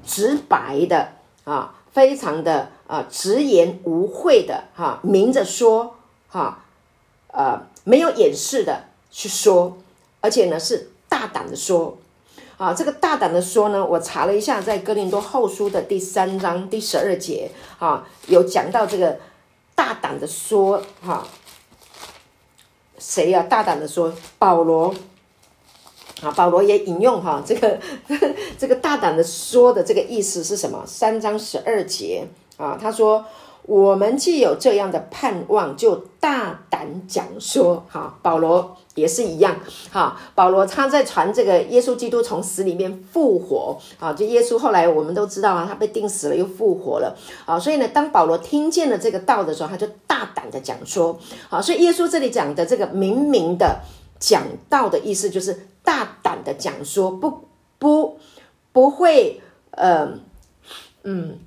直白的啊，非常的啊直言无讳的哈，明着说哈，呃，没有掩饰的去说，而且呢是大胆的说啊。这个大胆的说呢，我查了一下，在哥林多后书的第三章第十二节啊，有讲到这个大胆的说哈，谁呀？大胆的说，保罗。啊，保罗也引用哈这个这个大胆的说的这个意思是什么？三章十二节啊，他说：“我们既有这样的盼望，就大胆讲说。哈，保罗也是一样。哈，保罗他在传这个耶稣基督从死里面复活。啊，就耶稣后来我们都知道啊，他被钉死了又复活了。啊，所以呢，当保罗听见了这个道的时候，他就大胆的讲说。好，所以耶稣这里讲的这个明明的讲道的意思，就是大胆的讲说，不不不会，呃，嗯，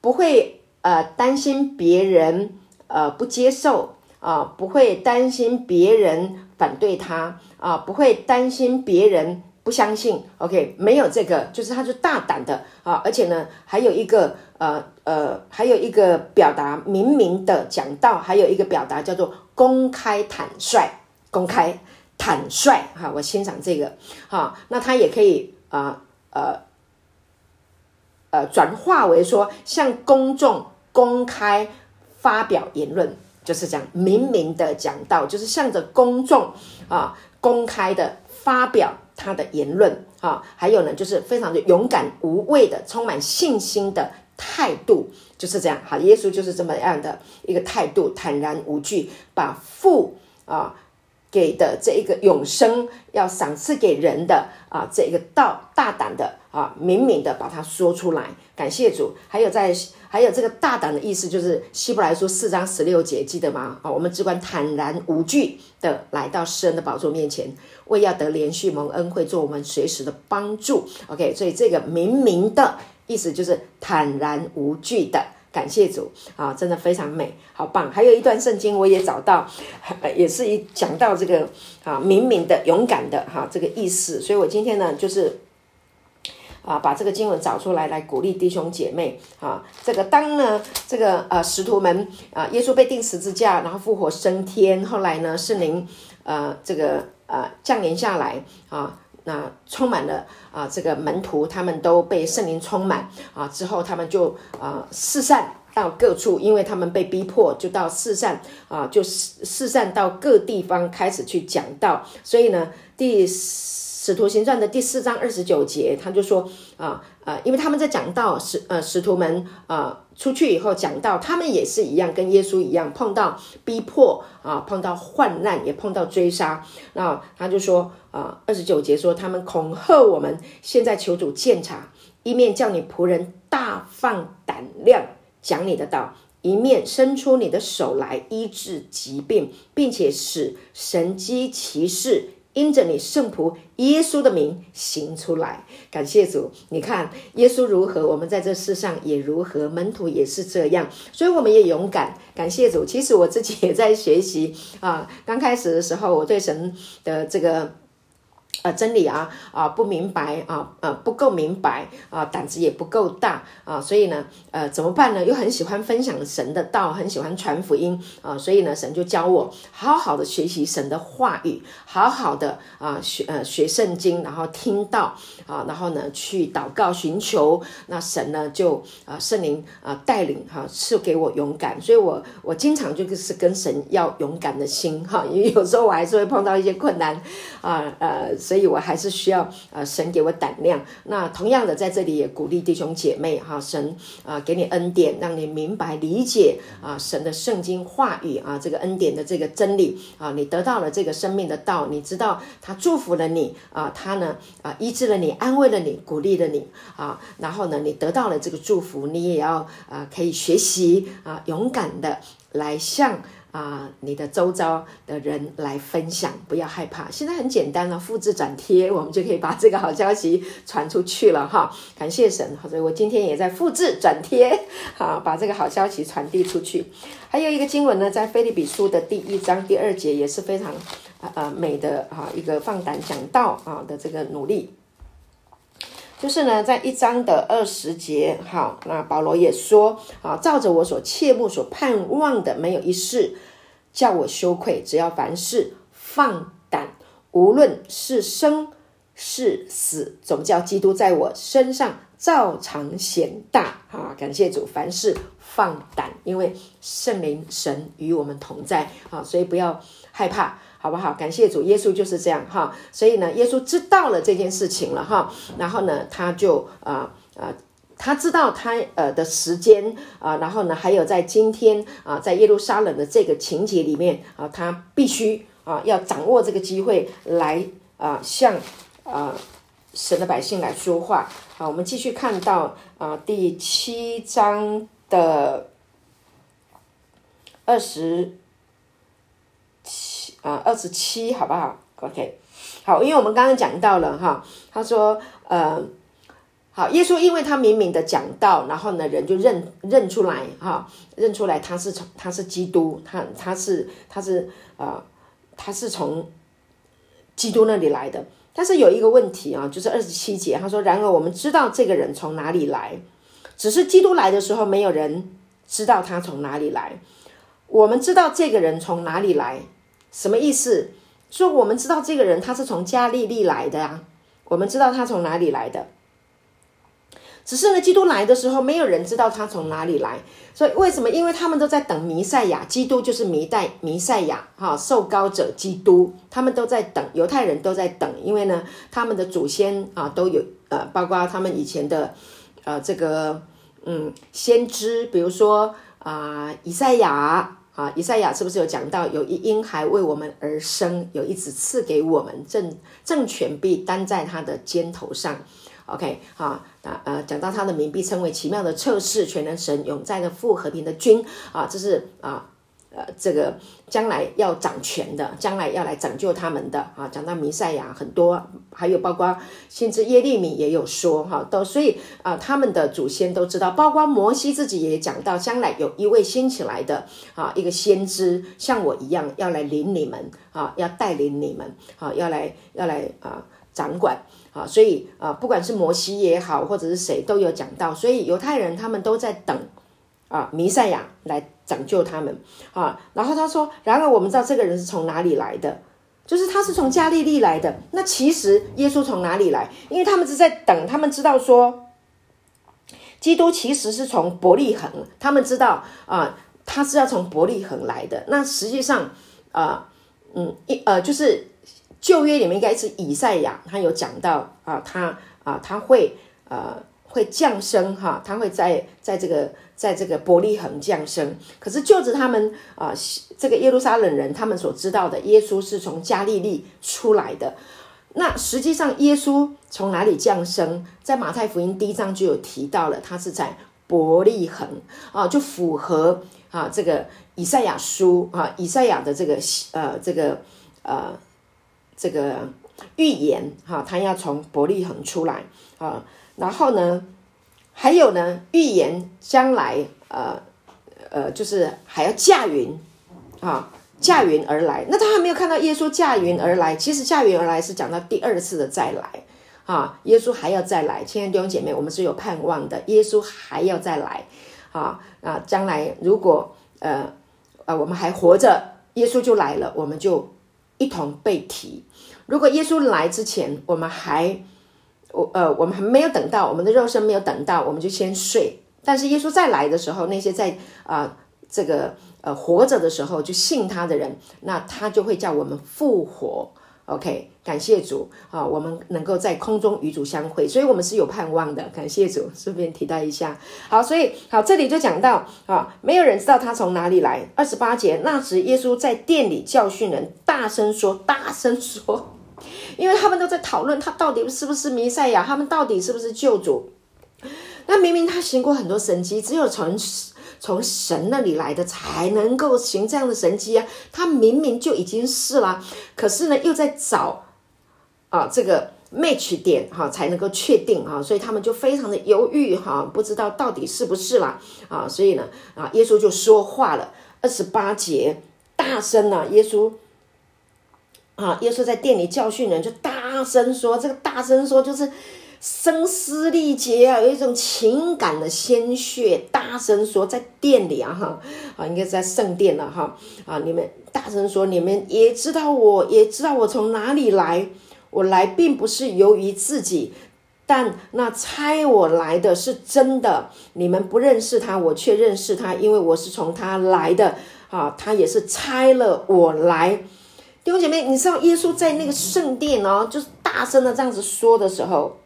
不会。呃，担心别人呃不接受啊，不会担心别人反对他啊，不会担心别人不相信。OK，没有这个，就是他就大胆的啊，而且呢，还有一个呃呃，还有一个表达明明的讲到，还有一个表达叫做公开坦率，公开坦率哈，我欣赏这个哈，那他也可以啊呃。呃，转化为说向公众公开发表言论，就是这样明明的讲到，就是向着公众啊公开的发表他的言论啊，还有呢，就是非常的勇敢无畏的，充满信心的态度，就是这样。好，耶稣就是这么样的一个态度，坦然无惧，把父啊。给的这一个永生要赏赐给人的啊，这一个道大胆的啊，明明的把它说出来，感谢主。还有在还有这个大胆的意思，就是希伯来书四章十六节，记得吗？啊，我们只管坦然无惧的来到施恩的宝座面前，为要得连续蒙恩惠，做我们随时的帮助。OK，所以这个明明的意思就是坦然无惧的。感谢主啊，真的非常美，好棒！还有一段圣经我也找到，也是一讲到这个啊，明明的、勇敢的哈这个意思。所以我今天呢，就是啊，把这个经文找出来，来鼓励弟兄姐妹啊。这个当呢，这个呃使徒们啊，耶稣被钉十字架，然后复活升天，后来呢，圣灵呃这个呃降临下来啊。那充满了啊，这个门徒他们都被圣灵充满啊，之后他们就啊四散到各处，因为他们被逼迫，就到四散啊，就四四散到各地方开始去讲道。所以呢，第使徒行传的第四章二十九节，他就说啊啊，因为他们在讲到，使呃使徒们啊。出去以后讲到，他们也是一样，跟耶稣一样，碰到逼迫啊，碰到患难，也碰到追杀。那他就说啊，二十九节说，他们恐吓我们，现在求主鉴察，一面叫你仆人大放胆量讲你的道，一面伸出你的手来医治疾病，并且使神机骑士。因着你圣仆耶稣的名行出来，感谢主。你看耶稣如何，我们在这世上也如何，门徒也是这样，所以我们也勇敢。感谢主。其实我自己也在学习啊。刚开始的时候，我对神的这个。呃，真理啊啊不明白啊呃不够明白啊胆子也不够大啊，所以呢呃怎么办呢？又很喜欢分享神的道，很喜欢传福音啊，所以呢神就教我好好的学习神的话语，好好的啊学呃学圣经，然后听到啊，然后呢去祷告寻求，那神呢就啊圣灵啊带领哈赐给我勇敢，所以我我经常就是跟神要勇敢的心哈，因为有时候我还是会碰到一些困难啊呃。所以我还是需要呃神给我胆量。那同样的，在这里也鼓励弟兄姐妹哈，神啊给你恩典，让你明白理解啊神的圣经话语啊这个恩典的这个真理啊，你得到了这个生命的道，你知道他祝福了你啊，他呢啊医治了你，安慰了你，鼓励了你啊，然后呢你得到了这个祝福，你也要啊可以学习啊勇敢的来向。啊，你的周遭的人来分享，不要害怕。现在很简单了，复制转贴，我们就可以把这个好消息传出去了哈。感谢神，所以我今天也在复制转贴，好把这个好消息传递出去。还有一个经文呢，在菲利比书的第一章第二节，也是非常呃美的哈一个放胆讲道啊的这个努力。就是呢，在一章的二十节，好，那保罗也说，啊，照着我所切慕、所盼望的，没有一事叫我羞愧。只要凡事放胆，无论是生是死，总叫基督在我身上照常显大。啊，感谢主，凡事放胆，因为圣灵神与我们同在，啊，所以不要害怕。好不好？感谢主，耶稣就是这样哈。所以呢，耶稣知道了这件事情了哈，然后呢，他就啊啊他知道他呃的时间啊，然后呢，还有在今天啊，在耶路撒冷的这个情节里面啊，他必须啊要掌握这个机会来啊向啊神的百姓来说话。好，我们继续看到啊第七章的二十啊二十七，好不好？OK，好，因为我们刚刚讲到了哈，他说呃。好，耶稣因为他明明的讲到，然后呢，人就认认出来哈，认出来他是从他是基督，他他是他是啊，他是从基督那里来的。但是有一个问题啊，就是二十七节，他说：“然而我们知道这个人从哪里来，只是基督来的时候，没有人知道他从哪里来。我们知道这个人从哪里来，什么意思？说我们知道这个人他是从加利利来的啊，我们知道他从哪里来的。”只是呢，基督来的时候，没有人知道他从哪里来。所以为什么？因为他们都在等弥赛亚，基督就是弥代弥赛亚，哈，受膏者基督，他们都在等，犹太人都在等。因为呢，他们的祖先啊，都有呃，包括他们以前的呃这个嗯先知，比如说啊以赛亚啊，以赛亚是不是有讲到有一婴孩为我们而生，有一子赐给我们，正政权必担在他的肩头上。OK，好，那呃，讲到他的名，必称为奇妙的测试，全能神永在的富和平的君啊，这是啊，呃，这个将来要掌权的，将来要来拯救他们的啊。讲到弥赛亚很多，还有包括先知耶利米也有说哈，都所以啊，他们的祖先都知道，包括摩西自己也讲到，将来有一位兴起来的啊，一个先知像我一样要来领你们啊，要带领你们啊，要来要来啊掌管。啊，所以啊，不管是摩西也好，或者是谁都有讲到，所以犹太人他们都在等啊，弥赛亚来拯救他们啊。然后他说，然而我们知道这个人是从哪里来的，就是他是从加利利来的。那其实耶稣从哪里来？因为他们是在等，他们知道说，基督其实是从伯利恒，他们知道啊，他是要从伯利恒来的。那实际上啊，嗯，一呃就是。旧约里面应该是以赛亚，他有讲到啊，他啊他会呃会降生哈，他会在在这个在这个伯利恒降生。可是就着他们啊这个耶路撒冷人他们所知道的，耶稣是从加利利出来的。那实际上耶稣从哪里降生？在马太福音第一章就有提到了，他是在伯利恒啊，就符合啊这个以赛亚书啊以赛亚的这个呃这个呃。这个预言哈，他要从伯利恒出来啊，然后呢，还有呢，预言将来呃呃，就是还要驾云啊，驾云而来。那他还没有看到耶稣驾云而来，其实驾云而来是讲到第二次的再来啊，耶稣还要再来。亲爱的弟兄姐妹，我们是有盼望的，耶稣还要再来啊啊！将来如果呃呃我们还活着，耶稣就来了，我们就一同被提。如果耶稣来之前，我们还，我呃，我们还没有等到我们的肉身没有等到，我们就先睡。但是耶稣再来的时候，那些在啊这个呃活着的时候就信他的人，那他就会叫我们复活。OK，感谢主啊，我们能够在空中与主相会，所以我们是有盼望的。感谢主，顺便提到一下。好，所以好，这里就讲到啊，没有人知道他从哪里来。二十八节，那时耶稣在店里教训人，大声说，大声说。因为他们都在讨论他到底是不是弥赛亚，他们到底是不是救主？那明明他行过很多神迹，只有从从神那里来的才能够行这样的神迹啊！他明明就已经是了，可是呢，又在找啊这个 match 点哈，才能够确定啊，所以他们就非常的犹豫哈，不知道到底是不是啦啊！所以呢啊，耶稣就说话了，二十八节大声啊，耶稣。啊！耶稣在店里教训人，就大声说：“这个大声说就是声嘶力竭啊，有一种情感的鲜血。大声说，在店里啊，哈啊，应该在圣殿了哈啊！你们大声说，你们也知道，我也知道我从哪里来。我来并不是由于自己，但那猜我来的是真的。你们不认识他，我却认识他，因为我是从他来的啊。他也是猜了我来。”弟兄姐妹，你知道耶稣在那个圣殿哦，就是大声的这样子说的时候，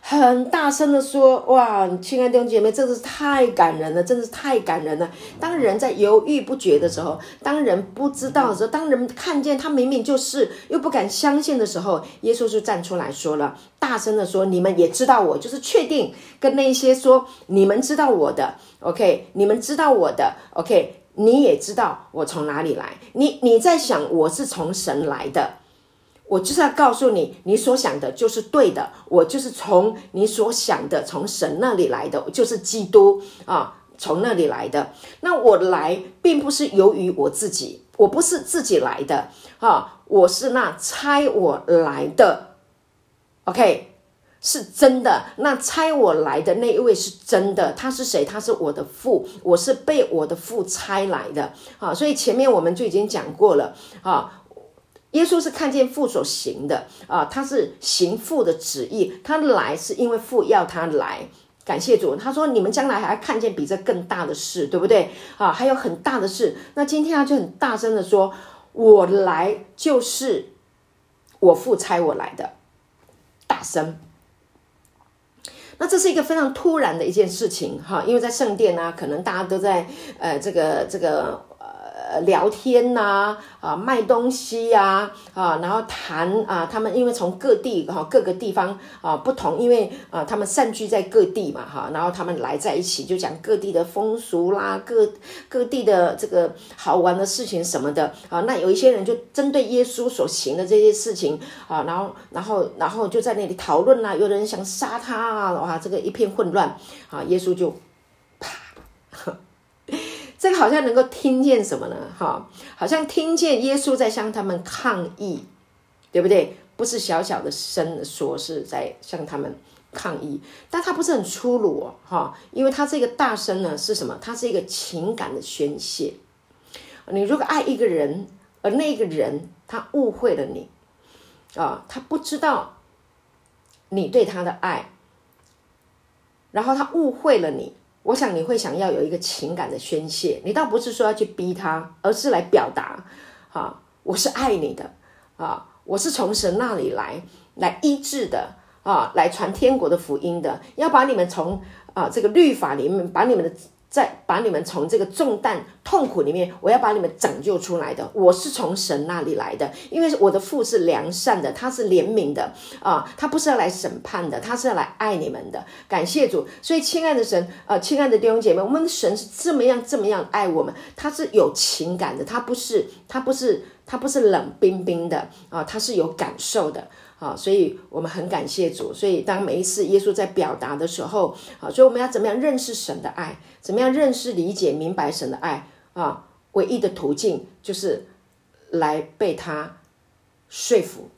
很大声的说：“哇，亲爱的弟兄姐妹，真的是太感人了，真的是太感人了。当人在犹豫不决的时候，当人不知道的时候，当人看见他明明就是又不敢相信的时候，耶稣就站出来说了，大声的说：你们也知道我，就是确定跟那些说你们知道我的，OK，你们知道我的，OK。”你也知道我从哪里来，你你在想我是从神来的，我就是要告诉你，你所想的就是对的，我就是从你所想的从神那里来的，就是基督啊，从那里来的。那我来并不是由于我自己，我不是自己来的啊，我是那差我来的，OK。是真的，那差我来的那一位是真的，他是谁？他是我的父，我是被我的父差来的。啊，所以前面我们就已经讲过了。啊，耶稣是看见父所行的，啊，他是行父的旨意，他来是因为父要他来。感谢主，他说你们将来还要看见比这更大的事，对不对？啊，还有很大的事。那今天他就很大声的说：“我来就是我父差我来的。”大声。那这是一个非常突然的一件事情，哈，因为在圣殿呢，可能大家都在呃这个这个。呃，聊天呐，啊，卖东西呀，啊，然后谈啊，他们因为从各地哈各个地方啊不同，因为啊他们散居在各地嘛哈，然后他们来在一起就讲各地的风俗啦，各各地的这个好玩的事情什么的啊。那有一些人就针对耶稣所行的这些事情啊，然后然后然后就在那里讨论啦，有的人想杀他啊，哇，这个一片混乱啊，耶稣就。好像能够听见什么呢？哈，好像听见耶稣在向他们抗议，对不对？不是小小的声说，是在向他们抗议，但他不是很粗鲁哦，哈，因为他这个大声呢是什么？他是一个情感的宣泄。你如果爱一个人，而那个人他误会了你，啊，他不知道你对他的爱，然后他误会了你。我想你会想要有一个情感的宣泄，你倒不是说要去逼他，而是来表达，啊，我是爱你的，啊，我是从神那里来，来医治的，啊，来传天国的福音的，要把你们从啊这个律法里面把你们的。在把你们从这个重担、痛苦里面，我要把你们拯救出来的。我是从神那里来的，因为我的父是良善的，他是怜悯的啊，他不是要来审判的，他是要来爱你们的。感谢主，所以亲爱的神，呃，亲爱的弟兄姐妹，我们的神是这么样、这么样爱我们，他是有情感的，他不是，他不是，他不是冷冰冰的啊，他是有感受的。啊，所以我们很感谢主。所以当每一次耶稣在表达的时候，啊，所以我们要怎么样认识神的爱？怎么样认识、理解、明白神的爱？啊，唯一的途径就是来被他说服，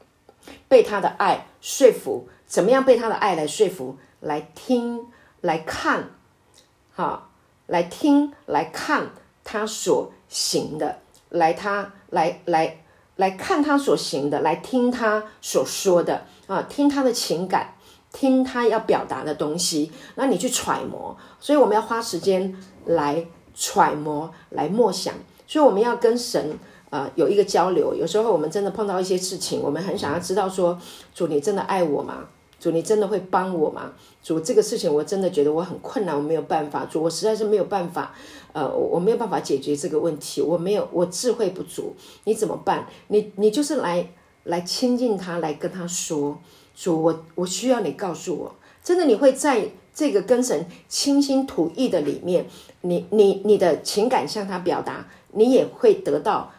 被他的爱说服。怎么样被他的爱来说服？来听、来看，哈，来听、来看他所行的，来他来来。来看他所行的，来听他所说的啊，听他的情感，听他要表达的东西，那你去揣摩。所以我们要花时间来揣摩，来默想。所以我们要跟神啊有一个交流。有时候我们真的碰到一些事情，我们很想要知道说，主你真的爱我吗？主你真的会帮我吗？主这个事情我真的觉得我很困难，我没有办法。主我实在是没有办法。呃，我没有办法解决这个问题，我没有，我智慧不足，你怎么办？你你就是来来亲近他，来跟他说，主我我需要你告诉我，真的你会在这个跟神倾心吐意的里面，你你你的情感向他表达，你也会得到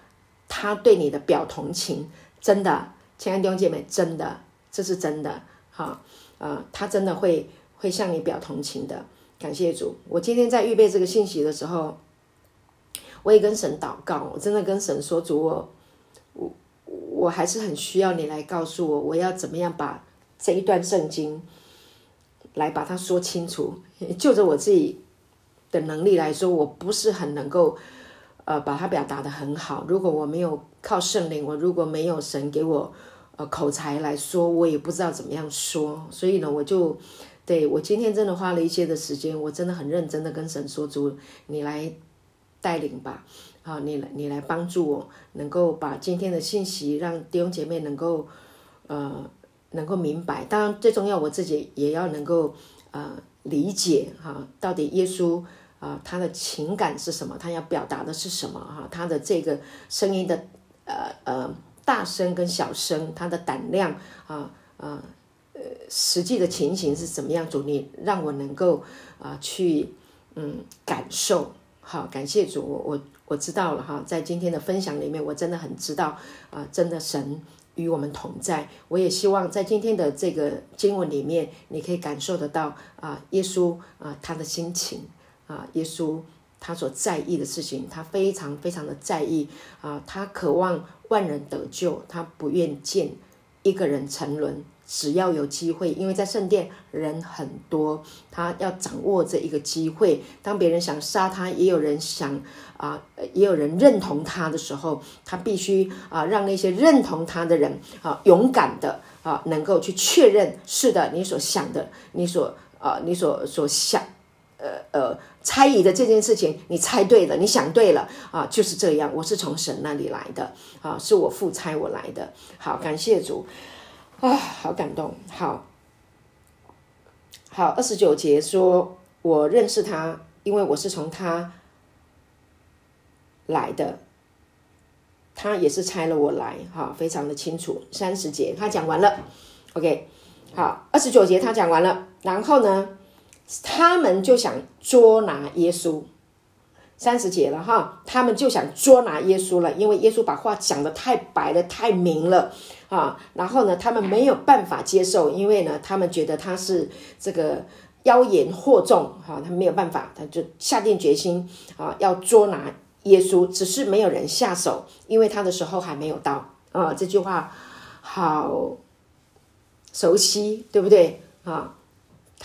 他对你的表同情，真的，亲爱的弟兄姐妹，真的，这是真的，哈，呃，他真的会会向你表同情的。感谢主，我今天在预备这个信息的时候，我也跟神祷告，我真的跟神说：主，我我我还是很需要你来告诉我，我要怎么样把这一段圣经来把它说清楚。就着我自己的能力来说，我不是很能够呃把它表达的很好。如果我没有靠圣灵，我如果没有神给我呃口才来说，我也不知道怎么样说。所以呢，我就。对我今天真的花了一些的时间，我真的很认真的跟神说：“主，你来带领吧，啊，你来你来帮助我，能够把今天的信息让弟兄姐妹能够，呃，能够明白。当然，最重要我自己也要能够呃理解哈，到底耶稣啊他的情感是什么，他要表达的是什么哈，他的这个声音的呃呃大声跟小声，他的胆量啊啊呃实际的情形是怎么样？主，你让我能够啊去嗯感受。好，感谢主，我我我知道了哈，在今天的分享里面，我真的很知道啊，真的神与我们同在。我也希望在今天的这个经文里面，你可以感受得到啊，耶稣啊他的心情啊，耶稣他所在意的事情，他非常非常的在意啊，他渴望万人得救，他不愿见一个人沉沦。只要有机会，因为在圣殿人很多，他要掌握这一个机会。当别人想杀他，也有人想啊，也有人认同他的时候，他必须啊，让那些认同他的人啊，勇敢的啊，能够去确认，是的，你所想的，你所啊，你所所想，呃呃，猜疑的这件事情，你猜对了，你想对了啊，就是这样。我是从神那里来的啊，是我父差我来的。好，感谢主。啊，好感动！好，好，二十九节说，我认识他，因为我是从他来的，他也是猜了我来，哈，非常的清楚。三十节他讲完了，OK，好，二十九节他讲完了，然后呢，他们就想捉拿耶稣。三十节了哈，他们就想捉拿耶稣了，因为耶稣把话讲的太白了，太明了啊。然后呢，他们没有办法接受，因为呢，他们觉得他是这个妖言惑众哈，他没有办法，他就下定决心啊，要捉拿耶稣。只是没有人下手，因为他的时候还没有到啊。这句话好熟悉，对不对啊？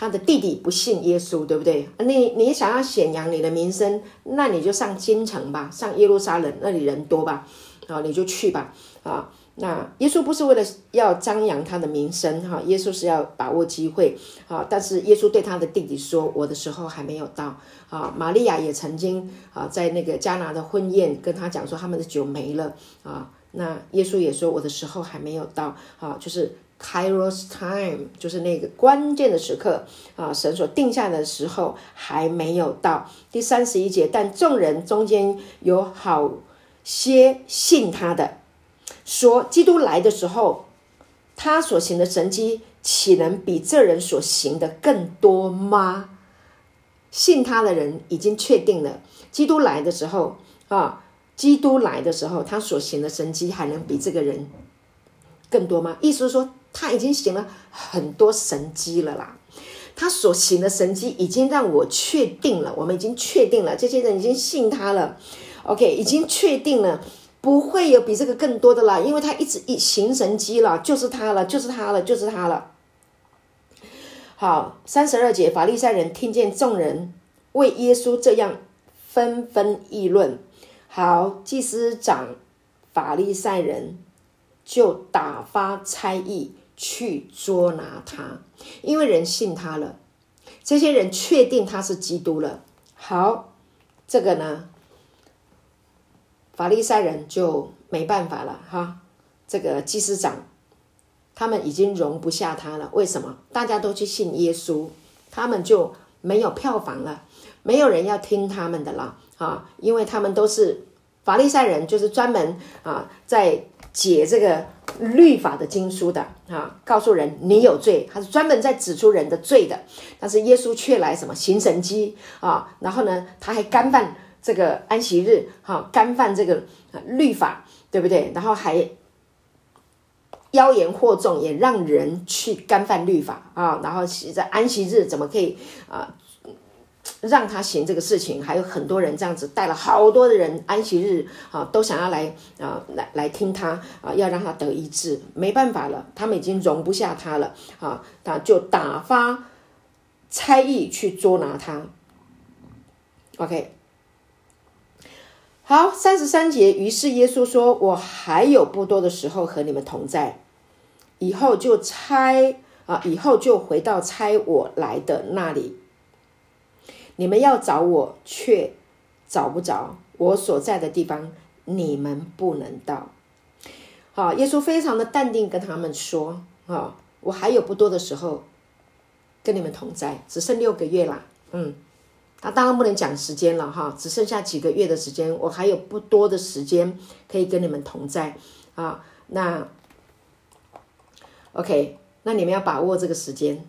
他的弟弟不信耶稣，对不对？你你想要显扬你的名声，那你就上京城吧，上耶路撒冷，那里人多吧，啊，你就去吧，啊，那耶稣不是为了要张扬他的名声，哈，耶稣是要把握机会，啊，但是耶稣对他的弟弟说：“我的时候还没有到。”啊，玛利亚也曾经啊，在那个迦拿的婚宴跟他讲说他们的酒没了，啊，那耶稣也说：“我的时候还没有到。”啊，就是。Kairos time 就是那个关键的时刻啊，神所定下的时候还没有到。第三十一节，但众人中间有好些信他的，说基督来的时候，他所行的神迹岂能比这人所行的更多吗？信他的人已经确定了，基督来的时候啊，基督来的时候，他所行的神迹还能比这个人更多吗？意思是说。他已经行了很多神迹了啦，他所行的神迹已经让我确定了，我们已经确定了，这些人已经信他了。OK，已经确定了，不会有比这个更多的了，因为他一直一行神迹了，就是他了，就是他了，就是他了。好，三十二节，法利赛人听见众人为耶稣这样纷纷议论，好，祭司长法利赛人就打发差役。去捉拿他，因为人信他了，这些人确定他是基督了。好，这个呢，法利赛人就没办法了哈。这个祭司长，他们已经容不下他了。为什么？大家都去信耶稣，他们就没有票房了，没有人要听他们的了啊！因为他们都是法利赛人，就是专门啊在解这个。律法的经书的啊，告诉人你有罪，他是专门在指出人的罪的。但是耶稣却来什么行神迹啊？然后呢，他还干犯这个安息日，哈，干犯这个律法，对不对？然后还妖言惑众，也让人去干犯律法啊。然后在安息日怎么可以啊？让他行这个事情，还有很多人这样子带了好多的人，安息日啊，都想要来啊，来来听他啊，要让他得医治，没办法了，他们已经容不下他了啊，他就打发差役去捉拿他。OK，好，三十三节，于是耶稣说：“我还有不多的时候和你们同在，以后就差啊，以后就回到差我来的那里。”你们要找我，却找不着我所在的地方，你们不能到。好，耶稣非常的淡定跟他们说：，啊，我还有不多的时候跟你们同在，只剩六个月啦。嗯，他当然不能讲时间了哈，只剩下几个月的时间，我还有不多的时间可以跟你们同在啊。那 OK，那你们要把握这个时间，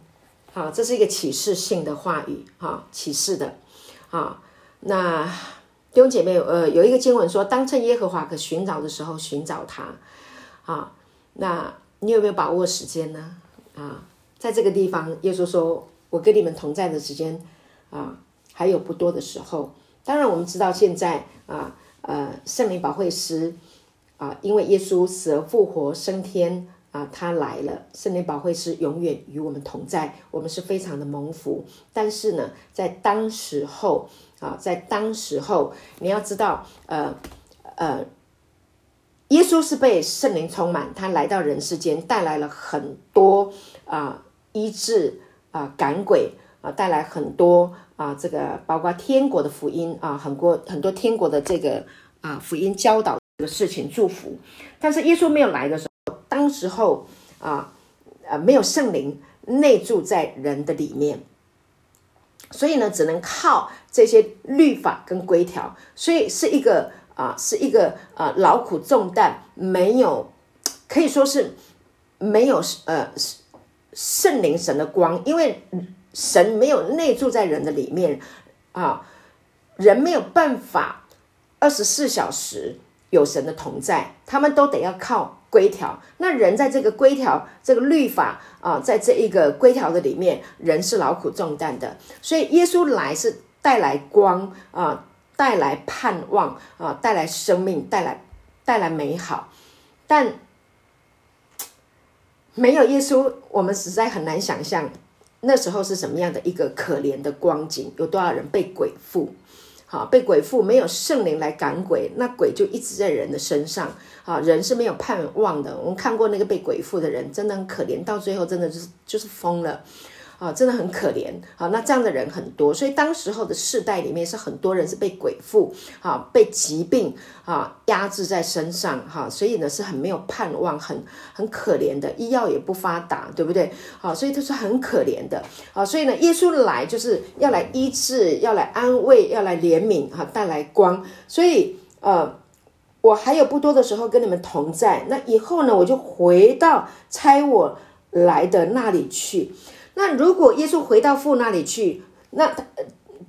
好，这是一个启示性的话语哈，启示的啊。那弟兄姐妹，呃，有一个经文说，当趁耶和华可寻找的时候寻找他啊。那你有没有把握时间呢？啊，在这个地方，耶稣说：“我跟你们同在的时间啊，还有不多的时候。”当然，我们知道现在啊，呃，圣灵保惠师啊，因为耶稣死而复活升天啊，他来了，圣灵保惠师永远与我们同在，我们是非常的蒙福。但是呢，在当时候啊，在当时候，你要知道，呃，呃。耶稣是被圣灵充满，他来到人世间，带来了很多啊医治啊赶鬼啊，带来很多啊这个包括天国的福音啊，很多很多天国的这个啊福音教导的事情祝福。但是耶稣没有来的时候，时候啊呃没有圣灵内住在人的里面，所以呢只能靠这些律法跟规条，所以是一个。啊，是一个啊劳苦重担，没有可以说是没有呃圣灵神的光，因为神没有内住在人的里面啊，人没有办法二十四小时有神的同在，他们都得要靠规条。那人在这个规条、这个律法啊，在这一个规条的里面，人是劳苦重担的，所以耶稣来是带来光啊。带来盼望啊，带来生命，带来带来美好，但没有耶稣，我们实在很难想象那时候是什么样的一个可怜的光景，有多少人被鬼附，好被鬼附，没有圣灵来赶鬼，那鬼就一直在人的身上，好，人是没有盼望的。我们看过那个被鬼附的人，真的很可怜，到最后真的就是就是疯了。啊，真的很可怜啊！那这样的人很多，所以当时候的世代里面是很多人是被鬼附，啊，被疾病啊压制在身上，哈，所以呢是很没有盼望，很很可怜的，医药也不发达，对不对？好，所以他是很可怜的，啊，所以呢，耶稣来就是要来医治，要来安慰，要来怜悯，哈，带来光。所以，呃，我还有不多的时候跟你们同在，那以后呢，我就回到差我来的那里去。那如果耶稣回到父那里去，那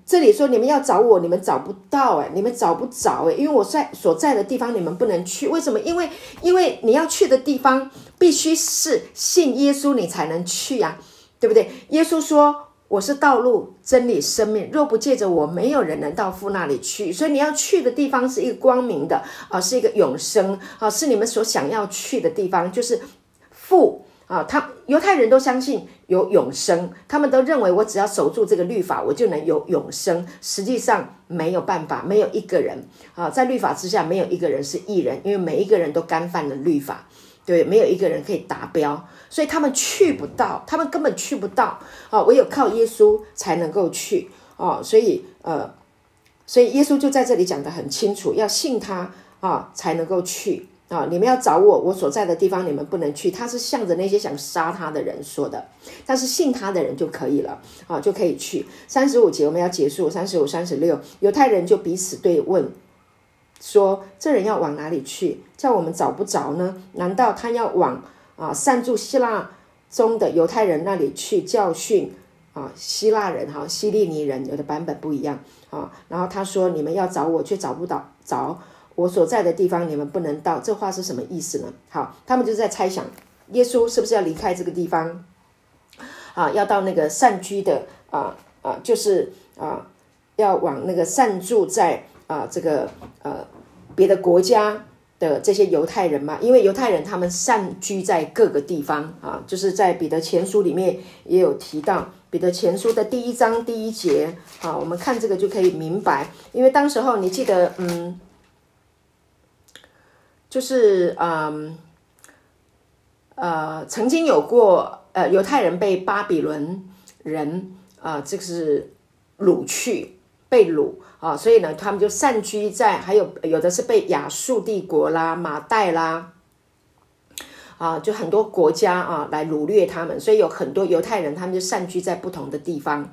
这里说你们要找我，你们找不到哎，你们找不着哎，因为我在所在的地方你们不能去，为什么？因为因为你要去的地方必须是信耶稣你才能去呀，对不对？耶稣说我是道路、真理、生命，若不借着我，没有人能到父那里去。所以你要去的地方是一个光明的啊，是一个永生啊，是你们所想要去的地方，就是父。啊，他犹太人都相信有永生，他们都认为我只要守住这个律法，我就能有永生。实际上没有办法，没有一个人啊，在律法之下，没有一个人是艺人，因为每一个人都干犯了律法，对，没有一个人可以达标，所以他们去不到，他们根本去不到啊，唯有靠耶稣才能够去啊，所以呃，所以耶稣就在这里讲的很清楚，要信他啊，才能够去。啊！你们要找我，我所在的地方你们不能去。他是向着那些想杀他的人说的，但是信他的人就可以了啊，就可以去。三十五节我们要结束，三十五、三十六，犹太人就彼此对问，说：这人要往哪里去？叫我们找不着呢？难道他要往啊善住希腊中的犹太人那里去教训啊希腊人？哈，希利尼人有的版本不一样啊。然后他说：你们要找我，却找不到着。我所在的地方，你们不能到。这话是什么意思呢？好，他们就在猜想，耶稣是不是要离开这个地方啊？要到那个善居的啊啊，就是啊，要往那个善住在啊这个呃别的国家的这些犹太人嘛？因为犹太人他们善居在各个地方啊，就是在彼得前书里面也有提到，彼得前书的第一章第一节啊，我们看这个就可以明白。因为当时候你记得，嗯。就是嗯，呃，曾经有过呃犹太人被巴比伦人啊，这个是掳去被掳啊，所以呢，他们就散居在，还有有的是被亚述帝国啦、马代啦啊，就很多国家啊来掳掠他们，所以有很多犹太人他们就散居在不同的地方。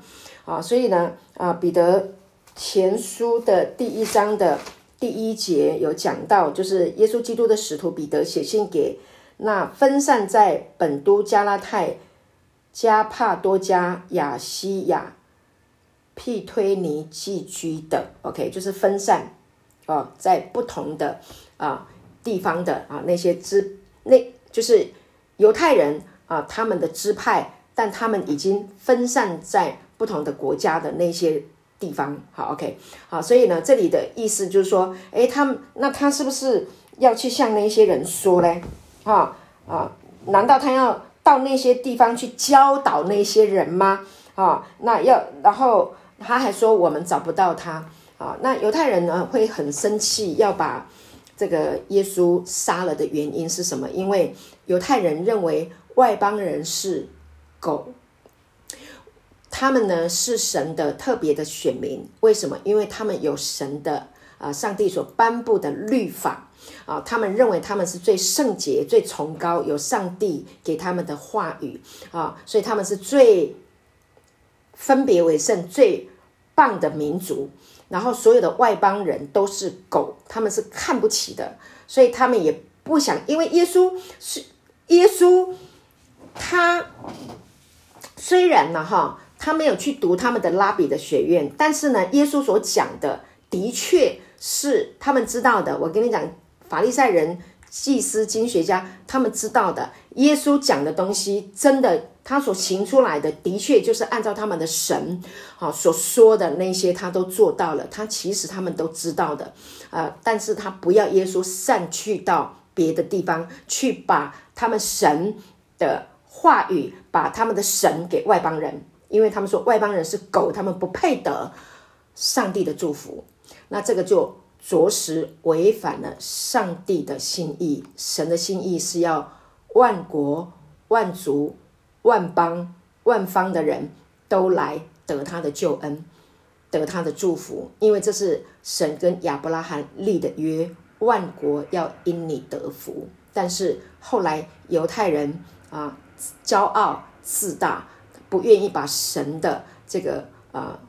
啊，所以呢啊，彼得前书的第一章的第一节有讲到，就是耶稣基督的使徒彼得写信给那分散在本都、加拉太、加帕多加、亚西亚、庇推尼寄居的，OK，就是分散哦，在不同的啊地方的啊那些支那。就是犹太人啊，他们的支派，但他们已经分散在不同的国家的那些地方。好，OK，好，所以呢，这里的意思就是说，诶，他们那他是不是要去向那些人说嘞？啊啊，难道他要到那些地方去教导那些人吗？啊，那要，然后他还说我们找不到他啊，那犹太人呢会很生气，要把。这个耶稣杀了的原因是什么？因为犹太人认为外邦人是狗，他们呢是神的特别的选民。为什么？因为他们有神的啊，上帝所颁布的律法啊，他们认为他们是最圣洁、最崇高，有上帝给他们的话语啊，所以他们是最分别为圣、最棒的民族。然后所有的外邦人都是狗，他们是看不起的，所以他们也不想，因为耶稣是耶稣，他虽然呢哈，他没有去读他们的拉比的学院，但是呢，耶稣所讲的的确是他们知道的。我跟你讲，法利赛人、祭司、经学家，他们知道的，耶稣讲的东西真的。他所行出来的，的确就是按照他们的神，好所说的那些，他都做到了。他其实他们都知道的，呃，但是他不要耶稣散去到别的地方去，把他们神的话语，把他们的神给外邦人，因为他们说外邦人是狗，他们不配得上帝的祝福。那这个就着实违反了上帝的心意。神的心意是要万国万族。万邦万方的人都来得他的救恩，得他的祝福，因为这是神跟亚伯拉罕立的约，万国要因你得福。但是后来犹太人啊，骄傲自大，不愿意把神的这个啊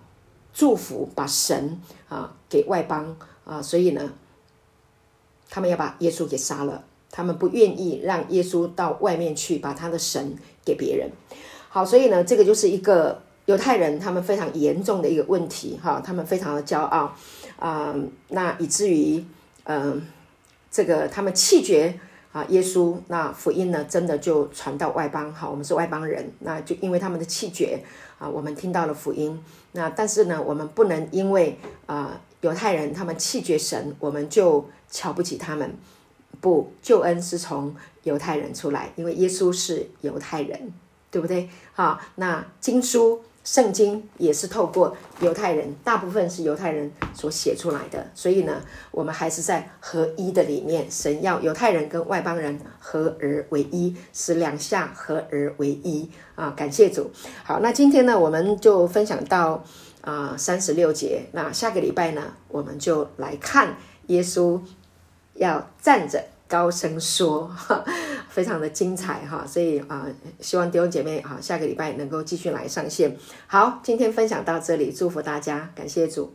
祝福，把神啊给外邦啊，所以呢，他们要把耶稣给杀了。他们不愿意让耶稣到外面去，把他的神给别人。好，所以呢，这个就是一个犹太人他们非常严重的一个问题哈，他们非常的骄傲啊，那以至于嗯，这个他们气绝啊耶稣，那福音呢真的就传到外邦哈，我们是外邦人，那就因为他们的弃绝啊，我们听到了福音。那但是呢，我们不能因为啊犹太人他们弃绝神，我们就瞧不起他们。不，救恩是从犹太人出来，因为耶稣是犹太人，对不对？好，那经书、圣经也是透过犹太人，大部分是犹太人所写出来的，所以呢，我们还是在合一的里面。神要犹太人跟外邦人合而为一，使两下合而为一啊！感谢主。好，那今天呢，我们就分享到啊三十六节。那下个礼拜呢，我们就来看耶稣。要站着高声说，非常的精彩哈，所以啊，希望弟兄姐妹啊，下个礼拜能够继续来上线。好，今天分享到这里，祝福大家，感谢主。